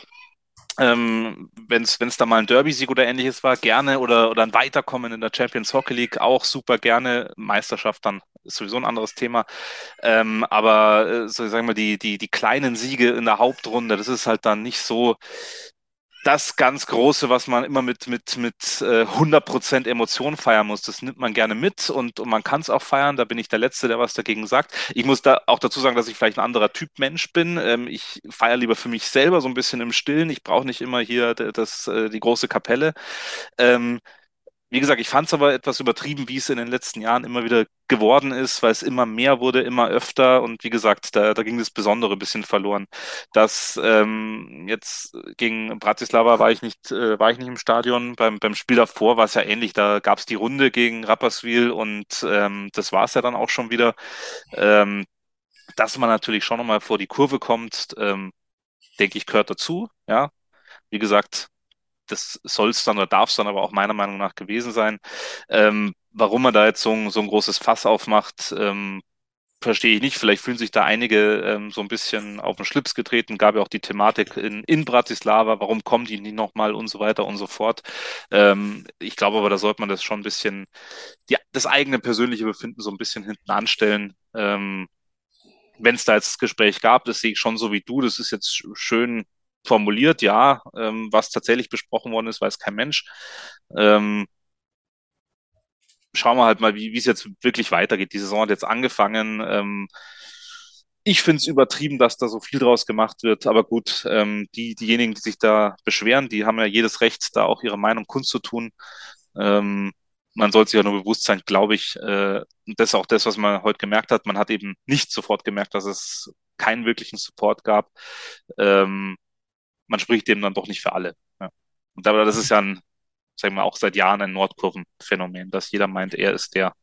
Ähm, wenn es da mal ein Derby-Sieg oder ähnliches war, gerne oder, oder ein Weiterkommen in der Champions Hockey League, auch super gerne. Meisterschaft dann ist sowieso ein anderes Thema. Ähm, aber äh, so sagen wir, die, die, die kleinen Siege in der Hauptrunde, das ist halt dann nicht so, das ganz Große, was man immer mit, mit, mit äh, 100% Emotion feiern muss. Das nimmt man gerne mit und, und man kann es auch feiern. Da bin ich der Letzte, der was dagegen sagt. Ich muss da auch dazu sagen, dass ich vielleicht ein anderer Typ Mensch bin. Ähm, ich feiere lieber für mich selber so ein bisschen im Stillen. Ich brauche nicht immer hier das, äh, die große Kapelle. Ähm, wie gesagt, ich fand es aber etwas übertrieben, wie es in den letzten Jahren immer wieder geworden ist, weil es immer mehr wurde, immer öfter und wie gesagt, da, da ging das Besondere ein bisschen verloren. Das ähm, jetzt gegen Bratislava war ich nicht, äh, war ich nicht im Stadion. Beim, beim Spiel davor war es ja ähnlich. Da gab es die Runde gegen Rapperswil und ähm, das war es ja dann auch schon wieder. Ähm, dass man natürlich schon nochmal vor die Kurve kommt, ähm, denke ich, gehört dazu. Ja, wie gesagt, das soll es dann oder darf es dann aber auch meiner Meinung nach gewesen sein. Ähm, warum man da jetzt so ein, so ein großes Fass aufmacht, ähm, verstehe ich nicht. Vielleicht fühlen sich da einige ähm, so ein bisschen auf den Schlips getreten. Gab ja auch die Thematik in, in Bratislava, warum kommen die nicht nochmal und so weiter und so fort. Ähm, ich glaube aber, da sollte man das schon ein bisschen, ja, das eigene persönliche Befinden so ein bisschen hinten anstellen. Ähm, Wenn es da jetzt das Gespräch gab, das sehe ich schon so wie du. Das ist jetzt schön formuliert, ja. Ähm, was tatsächlich besprochen worden ist, weiß kein Mensch. Ähm, schauen wir halt mal, wie es jetzt wirklich weitergeht. Die Saison hat jetzt angefangen. Ähm, ich finde es übertrieben, dass da so viel draus gemacht wird, aber gut, ähm, die, diejenigen, die sich da beschweren, die haben ja jedes Recht, da auch ihre Meinung kundzutun. Ähm, man sollte sich ja nur bewusst sein, glaube ich, äh, das ist auch das, was man heute gemerkt hat. Man hat eben nicht sofort gemerkt, dass es keinen wirklichen Support gab. Ähm, man spricht dem dann doch nicht für alle. Ja. Und aber das ist ja ein, sagen wir auch seit Jahren ein Nordkurvenphänomen, dass jeder meint, er ist der.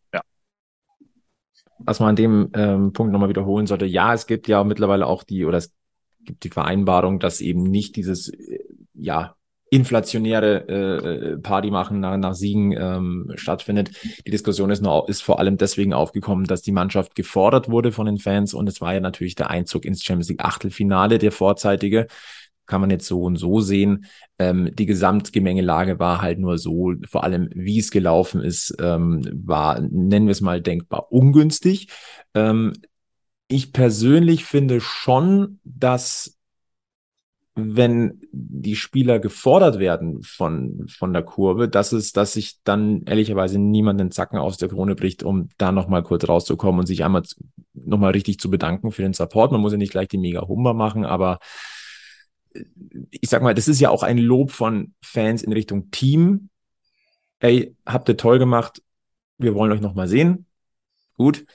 Was man an dem ähm, Punkt nochmal wiederholen sollte, ja, es gibt ja mittlerweile auch die, oder es gibt die Vereinbarung, dass eben nicht dieses, äh, ja, inflationäre äh, Party machen nach, nach Siegen ähm, stattfindet. Die Diskussion ist, nur, ist vor allem deswegen aufgekommen, dass die Mannschaft gefordert wurde von den Fans und es war ja natürlich der Einzug ins Champions League Achtelfinale, der vorzeitige kann man jetzt so und so sehen. Ähm, die Gesamtgemengelage war halt nur so, vor allem wie es gelaufen ist, ähm, war, nennen wir es mal, denkbar ungünstig. Ähm, ich persönlich finde schon, dass wenn die Spieler gefordert werden von, von der Kurve, dass es, dass sich dann ehrlicherweise niemand den Zacken aus der Krone bricht, um da nochmal kurz rauszukommen und sich einmal nochmal richtig zu bedanken für den Support. Man muss ja nicht gleich die mega Humber machen, aber ich sag mal, das ist ja auch ein Lob von Fans in Richtung Team. Ey, habt ihr toll gemacht. Wir wollen euch nochmal sehen. Gut.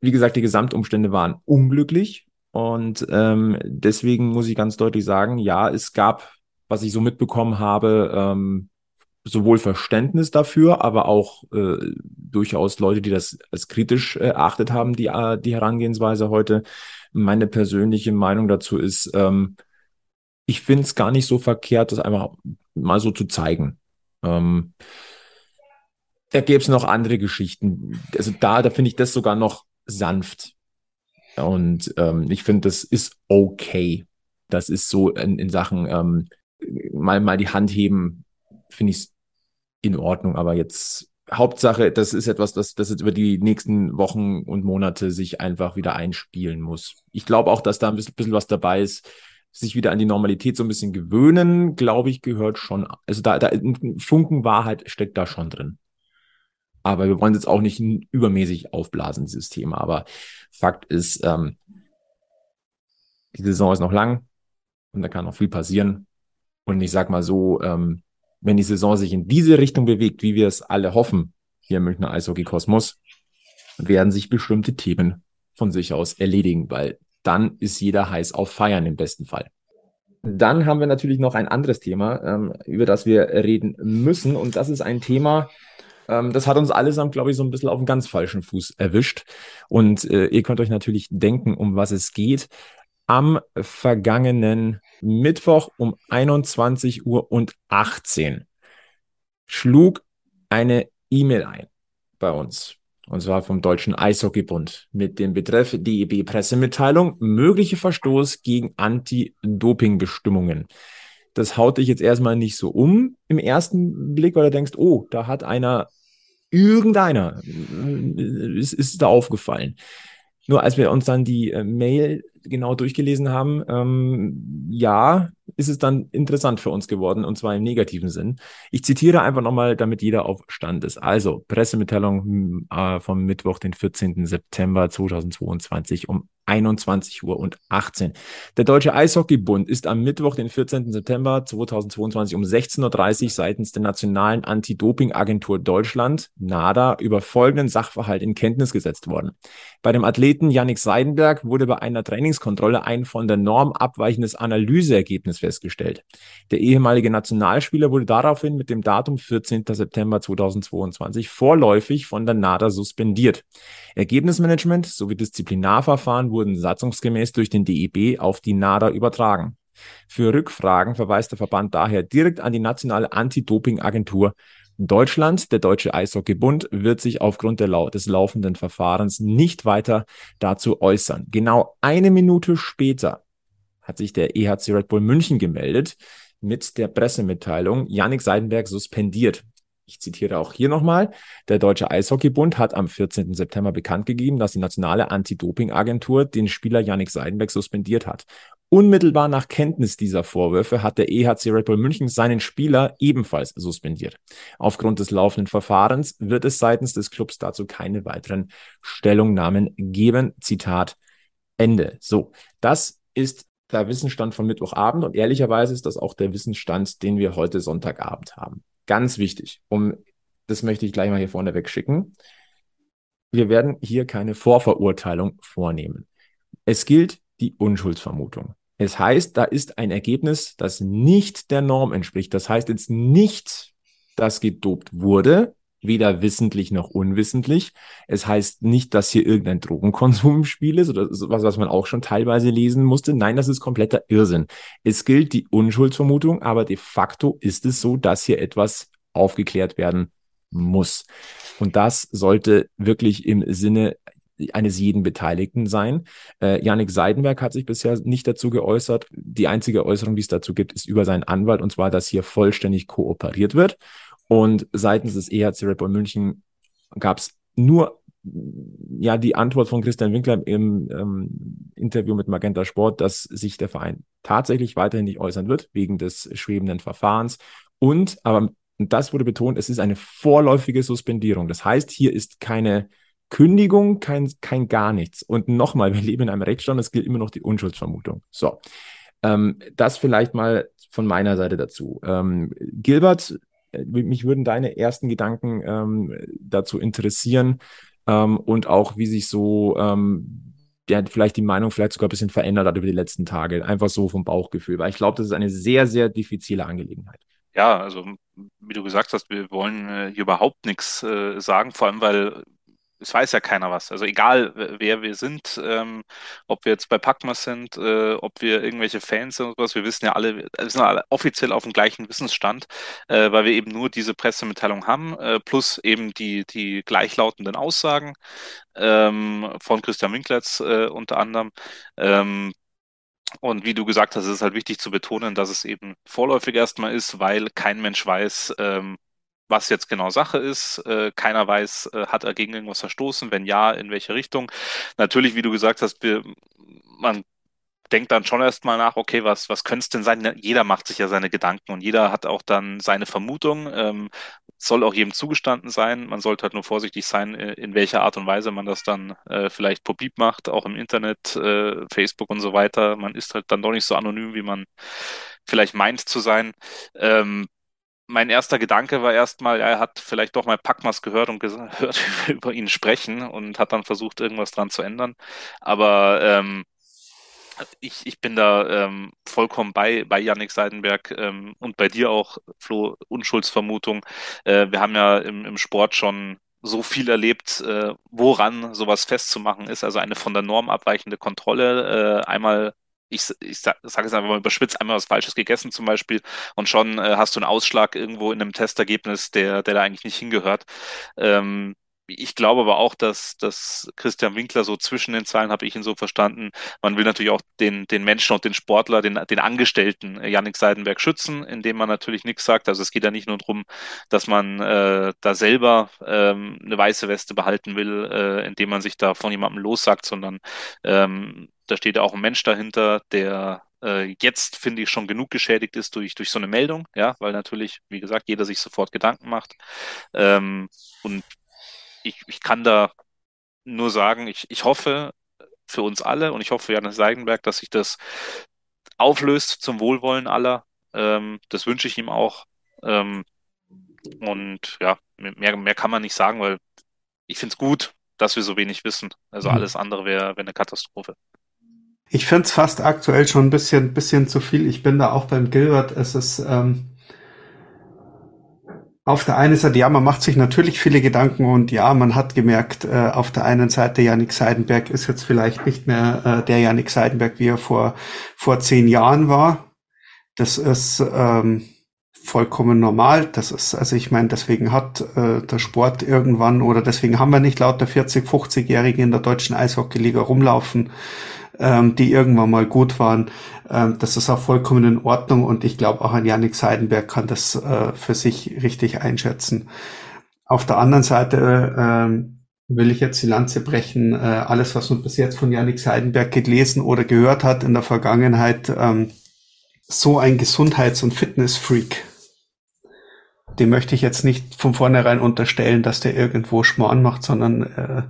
Wie gesagt, die Gesamtumstände waren unglücklich. Und ähm, deswegen muss ich ganz deutlich sagen, ja, es gab, was ich so mitbekommen habe, ähm, sowohl Verständnis dafür, aber auch äh, durchaus Leute, die das als kritisch äh, erachtet haben, die, äh, die Herangehensweise heute. Meine persönliche Meinung dazu ist, ähm, ich finde es gar nicht so verkehrt, das einfach mal so zu zeigen. Ähm, da gäbe es noch andere Geschichten. Also da, da finde ich das sogar noch sanft. Und ähm, ich finde, das ist okay. Das ist so in, in Sachen ähm, mal, mal die Hand heben, finde ich es in Ordnung. Aber jetzt Hauptsache, das ist etwas, das, das jetzt über die nächsten Wochen und Monate sich einfach wieder einspielen muss. Ich glaube auch, dass da ein bisschen, bisschen was dabei ist, sich wieder an die Normalität so ein bisschen gewöhnen, glaube ich, gehört schon. Also da, da ein Funken Wahrheit steckt da schon drin. Aber wir wollen jetzt auch nicht übermäßig aufblasen, dieses Thema. Aber Fakt ist, ähm, die Saison ist noch lang und da kann noch viel passieren. Und ich sag mal so, ähm, wenn die Saison sich in diese Richtung bewegt, wie wir es alle hoffen, hier im Münchner Eishockey Kosmos, werden sich bestimmte Themen von sich aus erledigen, weil dann ist jeder heiß auf Feiern im besten Fall. Dann haben wir natürlich noch ein anderes Thema, ähm, über das wir reden müssen. Und das ist ein Thema, ähm, das hat uns allesamt, glaube ich, so ein bisschen auf einen ganz falschen Fuß erwischt. Und äh, ihr könnt euch natürlich denken, um was es geht. Am vergangenen Mittwoch um 21 Uhr und 18 schlug eine E-Mail ein bei uns. Und zwar vom Deutschen Eishockeybund mit dem Betreff DEB Pressemitteilung, mögliche Verstoß gegen Anti-Doping-Bestimmungen. Das haut dich jetzt erstmal nicht so um im ersten Blick, weil du denkst, oh, da hat einer, irgendeiner, äh, ist, ist da aufgefallen. Nur als wir uns dann die äh, Mail genau durchgelesen haben, ähm, ja, ist es dann interessant für uns geworden und zwar im negativen Sinn. Ich zitiere einfach nochmal, damit jeder auf Stand ist. Also Pressemitteilung hm, äh, vom Mittwoch, den 14. September 2022 um 21 Uhr und 18. Der Deutsche Eishockeybund ist am Mittwoch, den 14. September 2022 um 16.30 Uhr seitens der Nationalen Anti-Doping-Agentur Deutschland, NADA, über folgenden Sachverhalt in Kenntnis gesetzt worden. Bei dem Athleten Yannick Seidenberg wurde bei einer Trainingskontrolle ein von der Norm abweichendes Analyseergebnis festgestellt. Der ehemalige Nationalspieler wurde daraufhin mit dem Datum 14. September 2022 vorläufig von der NADA suspendiert. Ergebnismanagement sowie Disziplinarverfahren wurden satzungsgemäß durch den DEB auf die NADA übertragen. Für Rückfragen verweist der Verband daher direkt an die nationale Anti-Doping-Agentur. Deutschland, der Deutsche Eishockeybund, wird sich aufgrund Lau des laufenden Verfahrens nicht weiter dazu äußern. Genau eine Minute später hat sich der EHC Red Bull München gemeldet mit der Pressemitteilung, Yannick Seidenberg suspendiert. Ich zitiere auch hier nochmal. Der Deutsche Eishockeybund hat am 14. September bekannt gegeben, dass die nationale Anti-Doping-Agentur den Spieler Yannick Seidenberg suspendiert hat. Unmittelbar nach Kenntnis dieser Vorwürfe hat der EHC Red Bull München seinen Spieler ebenfalls suspendiert. Aufgrund des laufenden Verfahrens wird es seitens des Clubs dazu keine weiteren Stellungnahmen geben. Zitat Ende. So, das ist der Wissensstand von Mittwochabend und ehrlicherweise ist das auch der Wissensstand, den wir heute Sonntagabend haben. Ganz wichtig, um das möchte ich gleich mal hier vorne wegschicken. Wir werden hier keine Vorverurteilung vornehmen. Es gilt die Unschuldsvermutung. Es heißt, da ist ein Ergebnis, das nicht der Norm entspricht. Das heißt jetzt nicht, dass gedopt wurde, weder wissentlich noch unwissentlich. Es heißt nicht, dass hier irgendein Drogenkonsum im Spiel ist oder was, was man auch schon teilweise lesen musste. Nein, das ist kompletter Irrsinn. Es gilt die Unschuldsvermutung, aber de facto ist es so, dass hier etwas aufgeklärt werden muss. Und das sollte wirklich im Sinne eines jeden Beteiligten sein. Äh, Janik Seidenberg hat sich bisher nicht dazu geäußert. Die einzige Äußerung, die es dazu gibt, ist über seinen Anwalt, und zwar, dass hier vollständig kooperiert wird. Und seitens des EHC Red Bull München gab es nur ja die Antwort von Christian Winkler im ähm, Interview mit Magenta Sport, dass sich der Verein tatsächlich weiterhin nicht äußern wird wegen des schwebenden Verfahrens. Und, aber das wurde betont, es ist eine vorläufige Suspendierung. Das heißt, hier ist keine Kündigung, kein, kein gar nichts. Und nochmal, wir leben in einem Rechtsstaat, es gilt immer noch die Unschuldsvermutung. So, ähm, das vielleicht mal von meiner Seite dazu. Ähm, Gilbert mich würden deine ersten Gedanken ähm, dazu interessieren ähm, und auch, wie sich so ähm, ja, vielleicht die Meinung vielleicht sogar ein bisschen verändert hat über die letzten Tage. Einfach so vom Bauchgefühl, weil ich glaube, das ist eine sehr, sehr diffizile Angelegenheit. Ja, also wie du gesagt hast, wir wollen äh, hier überhaupt nichts äh, sagen, vor allem weil es weiß ja keiner was. Also egal, wer wir sind, ähm, ob wir jetzt bei Packmas sind, äh, ob wir irgendwelche Fans sind oder was, wir wissen ja alle, wir sind alle offiziell auf dem gleichen Wissensstand, äh, weil wir eben nur diese Pressemitteilung haben, äh, plus eben die, die gleichlautenden Aussagen ähm, von Christian Winklertz äh, unter anderem. Ähm, und wie du gesagt hast, ist es halt wichtig zu betonen, dass es eben vorläufig erstmal ist, weil kein Mensch weiß, ähm, was jetzt genau Sache ist. Äh, keiner weiß, äh, hat er gegen irgendwas verstoßen? Wenn ja, in welche Richtung? Natürlich, wie du gesagt hast, wir, man denkt dann schon erstmal nach, okay, was, was könnte es denn sein? Jeder macht sich ja seine Gedanken und jeder hat auch dann seine Vermutung. Ähm, soll auch jedem zugestanden sein. Man sollte halt nur vorsichtig sein, äh, in welcher Art und Weise man das dann äh, vielleicht publik macht, auch im Internet, äh, Facebook und so weiter. Man ist halt dann doch nicht so anonym, wie man vielleicht meint zu sein. Ähm, mein erster Gedanke war erstmal, er hat vielleicht doch mal Packmas gehört und gehört über ihn sprechen und hat dann versucht, irgendwas dran zu ändern. Aber ähm, ich, ich bin da ähm, vollkommen bei, bei Yannick Seidenberg ähm, und bei dir auch, Flo, Unschuldsvermutung. Äh, wir haben ja im, im Sport schon so viel erlebt, äh, woran sowas festzumachen ist. Also eine von der Norm abweichende Kontrolle, äh, einmal ich, ich sage sag es einfach mal überspitzt, einmal was Falsches gegessen zum Beispiel und schon äh, hast du einen Ausschlag irgendwo in einem Testergebnis, der, der da eigentlich nicht hingehört. Ähm, ich glaube aber auch, dass, dass Christian Winkler so zwischen den Zeilen, habe ich ihn so verstanden, man will natürlich auch den, den Menschen und den Sportler, den, den Angestellten äh, Yannick Seidenberg schützen, indem man natürlich nichts sagt. Also es geht ja nicht nur darum, dass man äh, da selber ähm, eine weiße Weste behalten will, äh, indem man sich da von jemandem lossagt, sondern ähm, da steht ja auch ein Mensch dahinter, der äh, jetzt, finde ich, schon genug geschädigt ist durch, durch so eine Meldung, ja, weil natürlich, wie gesagt, jeder sich sofort Gedanken macht. Ähm, und ich, ich kann da nur sagen, ich, ich hoffe für uns alle und ich hoffe für Janis Seidenberg, dass sich das auflöst zum Wohlwollen aller. Ähm, das wünsche ich ihm auch. Ähm, und ja, mehr, mehr kann man nicht sagen, weil ich finde es gut, dass wir so wenig wissen. Also mhm. alles andere wäre wär eine Katastrophe. Ich finde es fast aktuell schon ein bisschen, bisschen zu viel. Ich bin da auch beim Gilbert. Es ist, ähm, auf der einen Seite, ja, man macht sich natürlich viele Gedanken und ja, man hat gemerkt, äh, auf der einen Seite, Janik Seidenberg ist jetzt vielleicht nicht mehr äh, der Janik Seidenberg, wie er vor, vor zehn Jahren war. Das ist ähm, vollkommen normal. Das ist, also ich meine, deswegen hat äh, der Sport irgendwann oder deswegen haben wir nicht lauter 40, 50-Jährige in der deutschen Eishockeyliga rumlaufen, ähm, die irgendwann mal gut waren. Ähm, das ist auch vollkommen in Ordnung und ich glaube auch an Janik Seidenberg kann das äh, für sich richtig einschätzen. Auf der anderen Seite äh, will ich jetzt die Lanze brechen. Äh, alles, was man bis jetzt von Janik Seidenberg gelesen oder gehört hat in der Vergangenheit, ähm, so ein Gesundheits- und Fitnessfreak. Dem möchte ich jetzt nicht von vornherein unterstellen, dass der irgendwo Schmarrn macht, sondern äh,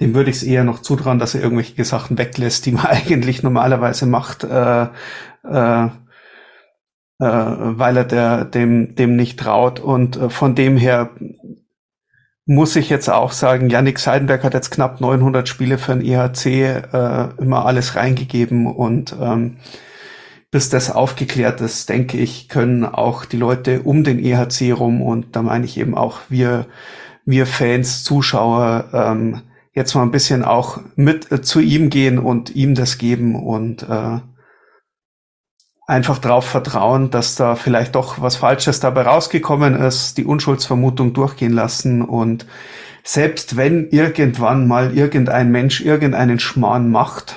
dem würde ich es eher noch zutrauen, dass er irgendwelche Sachen weglässt, die man eigentlich normalerweise macht, äh, äh, äh, weil er der, dem, dem nicht traut. Und äh, von dem her muss ich jetzt auch sagen, Yannick Seidenberg hat jetzt knapp 900 Spiele für den EHC äh, immer alles reingegeben und ähm, bis das aufgeklärt ist, denke ich, können auch die Leute um den EHC rum und da meine ich eben auch wir, wir Fans, Zuschauer, ähm, jetzt mal ein bisschen auch mit äh, zu ihm gehen und ihm das geben und äh, einfach darauf vertrauen, dass da vielleicht doch was Falsches dabei rausgekommen ist, die Unschuldsvermutung durchgehen lassen und selbst wenn irgendwann mal irgendein Mensch irgendeinen Schmarrn macht,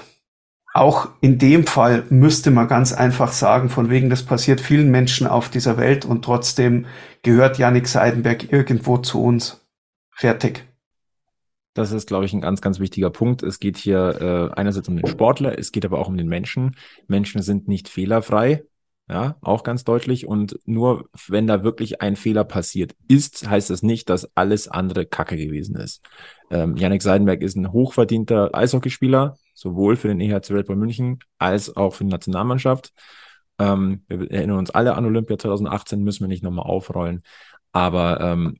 auch in dem Fall müsste man ganz einfach sagen, von wegen, das passiert vielen Menschen auf dieser Welt und trotzdem gehört Yannick Seidenberg irgendwo zu uns. Fertig. Das ist, glaube ich, ein ganz, ganz wichtiger Punkt. Es geht hier äh, einerseits um den Sportler, es geht aber auch um den Menschen. Menschen sind nicht fehlerfrei, ja, auch ganz deutlich. Und nur wenn da wirklich ein Fehler passiert ist, heißt das nicht, dass alles andere Kacke gewesen ist. Ähm, Yannick Seidenberg ist ein hochverdienter Eishockeyspieler, sowohl für den EHC Red Bull München als auch für die Nationalmannschaft. Ähm, wir erinnern uns alle an Olympia 2018, müssen wir nicht nochmal aufrollen. Aber ähm,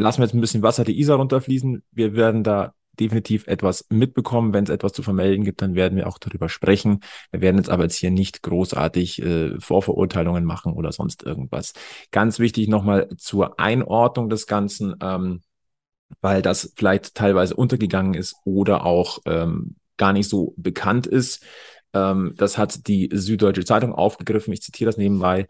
lassen wir jetzt ein bisschen Wasser die Isar runterfließen. Wir werden da definitiv etwas mitbekommen. Wenn es etwas zu vermelden gibt, dann werden wir auch darüber sprechen. Wir werden jetzt aber jetzt hier nicht großartig äh, Vorverurteilungen machen oder sonst irgendwas. Ganz wichtig nochmal zur Einordnung des Ganzen, ähm, weil das vielleicht teilweise untergegangen ist oder auch ähm, gar nicht so bekannt ist. Ähm, das hat die Süddeutsche Zeitung aufgegriffen. Ich zitiere das nebenbei.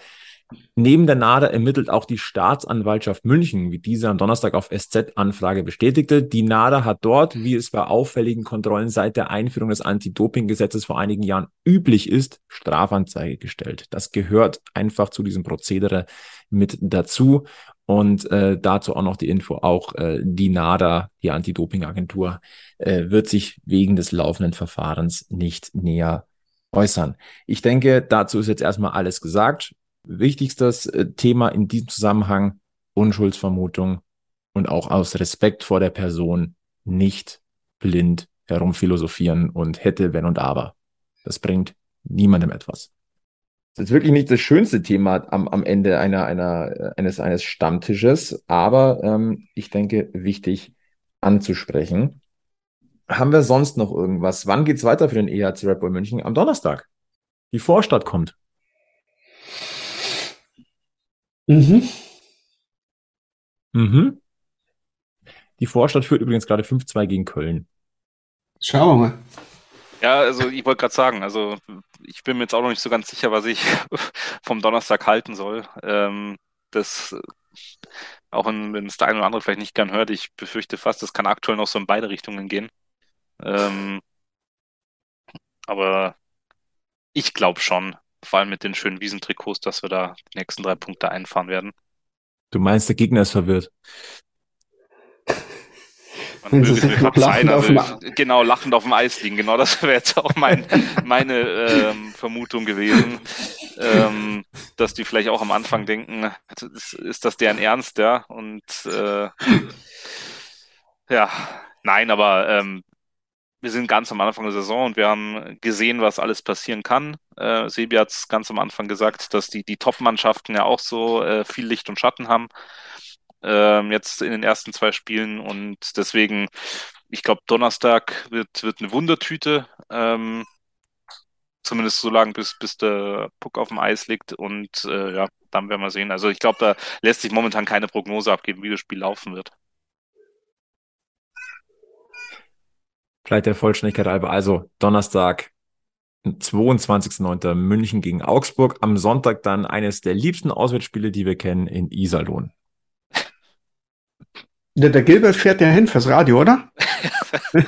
Neben der NADA ermittelt auch die Staatsanwaltschaft München, wie diese am Donnerstag auf SZ-Anfrage bestätigte. Die NADA hat dort, wie es bei auffälligen Kontrollen seit der Einführung des Anti-Doping-Gesetzes vor einigen Jahren üblich ist, Strafanzeige gestellt. Das gehört einfach zu diesem Prozedere mit dazu. Und äh, dazu auch noch die Info, auch äh, die NADA, die Anti-Doping-Agentur, äh, wird sich wegen des laufenden Verfahrens nicht näher äußern. Ich denke, dazu ist jetzt erstmal alles gesagt. Wichtigstes äh, Thema in diesem Zusammenhang, Unschuldsvermutung und auch aus Respekt vor der Person nicht blind herumphilosophieren und hätte, wenn und aber. Das bringt niemandem etwas. Das ist wirklich nicht das schönste Thema am, am Ende einer, einer, eines, eines Stammtisches, aber ähm, ich denke, wichtig anzusprechen. Haben wir sonst noch irgendwas? Wann geht's weiter für den EHC Red Bull München? Am Donnerstag. Die Vorstadt kommt. Mhm. Mhm. Die Vorstadt führt übrigens gerade 5-2 gegen Köln. Schauen wir mal. Ja, also ich wollte gerade sagen, also ich bin mir jetzt auch noch nicht so ganz sicher, was ich vom Donnerstag halten soll. Ähm, das, auch wenn es der eine oder andere vielleicht nicht gern hört, ich befürchte fast, das kann aktuell noch so in beide Richtungen gehen. Ähm, aber ich glaube schon, vor allem mit den schönen Wiesentrikots, dass wir da die nächsten drei Punkte einfahren werden. Du meinst, der Gegner ist verwirrt? Man möge mir verzeihen, also genau, lachend auf dem Eis liegen. Genau, das wäre jetzt auch mein, meine ähm, Vermutung gewesen, ähm, dass die vielleicht auch am Anfang denken, ist, ist das deren Ernst, ja? Und äh, ja, nein, aber ähm, wir sind ganz am Anfang der Saison und wir haben gesehen, was alles passieren kann. Äh, Sebi hat es ganz am Anfang gesagt, dass die, die Top-Mannschaften ja auch so äh, viel Licht und Schatten haben ähm, jetzt in den ersten zwei Spielen und deswegen, ich glaube, Donnerstag wird, wird eine Wundertüte. Ähm, zumindest so lange, bis, bis der Puck auf dem Eis liegt und äh, ja, dann werden wir sehen. Also ich glaube, da lässt sich momentan keine Prognose abgeben, wie das Spiel laufen wird. Vielleicht der Vollständigkeit halber. Also Donnerstag, 22.09. München gegen Augsburg. Am Sonntag dann eines der liebsten Auswärtsspiele, die wir kennen, in Iserlohn. Der, der Gilbert fährt ja hin fürs Radio, oder?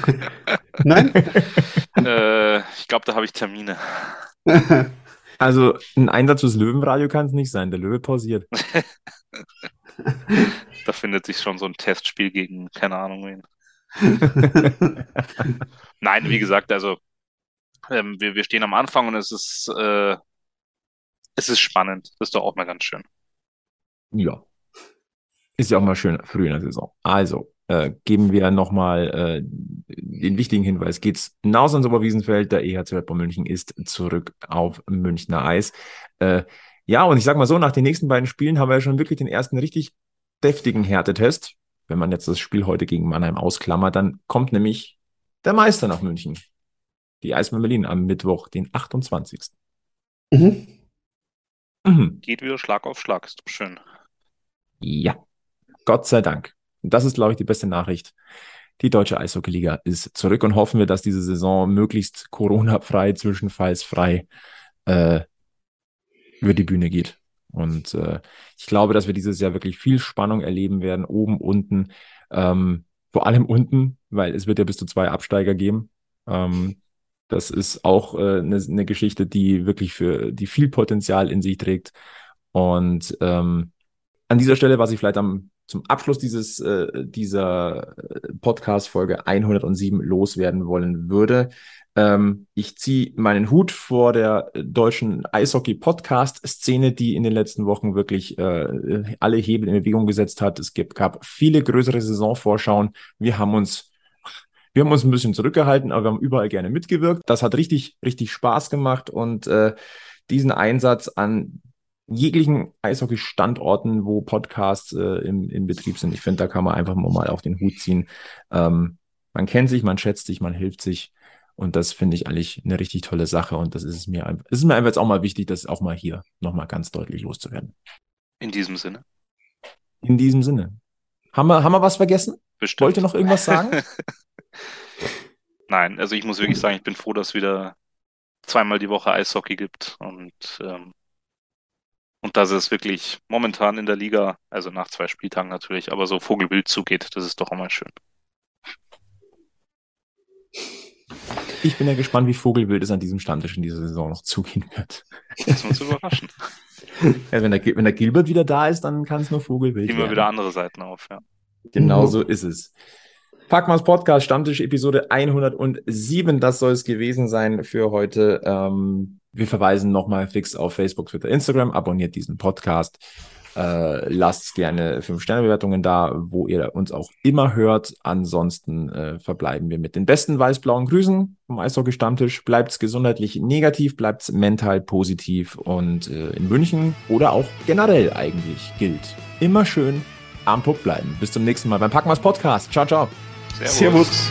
Nein? äh, ich glaube, da habe ich Termine. Also ein Einsatz fürs Löwenradio kann es nicht sein. Der Löwe pausiert. da findet sich schon so ein Testspiel gegen, keine Ahnung wen. Nein, wie gesagt, also ähm, wir, wir stehen am Anfang und es ist, äh, es ist spannend. Das ist doch auch mal ganz schön. Ja, ist ja auch mal schön früh in der Saison. Also, äh, geben wir nochmal äh, den wichtigen Hinweis. Geht's hinaus ans Oberwiesenfeld, der EHC Red Bull München ist zurück auf Münchner Eis. Äh, ja, und ich sag mal so, nach den nächsten beiden Spielen haben wir ja schon wirklich den ersten richtig deftigen Härtetest. Wenn man jetzt das Spiel heute gegen Mannheim ausklammert, dann kommt nämlich der Meister nach München. Die Eisbären Berlin am Mittwoch, den 28. Mhm. Mhm. Geht wieder Schlag auf Schlag, ist doch schön. Ja. Gott sei Dank. Und das ist, glaube ich, die beste Nachricht. Die deutsche Eishockeyliga ist zurück und hoffen wir, dass diese Saison möglichst Corona-frei, zwischenfallsfrei äh, über die Bühne geht. Und äh, ich glaube, dass wir dieses Jahr wirklich viel Spannung erleben werden, oben, unten, ähm, vor allem unten, weil es wird ja bis zu zwei Absteiger geben. Ähm, das ist auch äh, eine, eine Geschichte, die wirklich für die viel Potenzial in sich trägt. Und ähm, an dieser Stelle, was ich vielleicht am zum Abschluss dieses, äh, dieser Podcast-Folge 107 loswerden wollen würde. Ähm, ich ziehe meinen Hut vor der deutschen Eishockey-Podcast-Szene, die in den letzten Wochen wirklich äh, alle Hebel in Bewegung gesetzt hat. Es gab viele größere Saisonvorschauen. Wir haben uns wir haben uns ein bisschen zurückgehalten, aber wir haben überall gerne mitgewirkt. Das hat richtig, richtig Spaß gemacht und äh, diesen Einsatz an jeglichen Eishockey-Standorten, wo Podcasts äh, im, im Betrieb sind. Ich finde, da kann man einfach mal auf den Hut ziehen. Ähm, man kennt sich, man schätzt sich, man hilft sich. Und das finde ich eigentlich eine richtig tolle Sache. Und das ist es mir einfach, ist mir einfach jetzt auch mal wichtig, das auch mal hier nochmal ganz deutlich loszuwerden. In diesem Sinne. In diesem Sinne. Haben wir, haben wir was vergessen? Bestimmt. Wollt ihr noch irgendwas sagen? Nein, also ich muss wirklich sagen, ich bin froh, dass es wieder zweimal die Woche Eishockey gibt und ähm, und dass es wirklich momentan in der Liga, also nach zwei Spieltagen natürlich, aber so Vogelwild zugeht, das ist doch mal schön. Ich bin ja gespannt, wie Vogelwild es an diesem Stammtisch in dieser Saison noch zugehen wird. Das muss überraschen. Ja, wenn, der, wenn der Gilbert wieder da ist, dann kann es nur Vogelwild Immer wieder andere Seiten auf, ja. Genau so ist es. Packmas Podcast, Stammtisch Episode 107. Das soll es gewesen sein für heute. Ähm, wir verweisen nochmal fix auf Facebook, Twitter, Instagram. Abonniert diesen Podcast. Äh, lasst gerne 5-Sterne-Bewertungen da, wo ihr uns auch immer hört. Ansonsten äh, verbleiben wir mit den besten weiß-blauen Grüßen vom Eishockey-Stammtisch. Bleibt's gesundheitlich negativ, bleibt's mental positiv und äh, in München oder auch generell eigentlich gilt. Immer schön am Puck bleiben. Bis zum nächsten Mal beim Packmas Podcast. Ciao, ciao. Servus. Servus.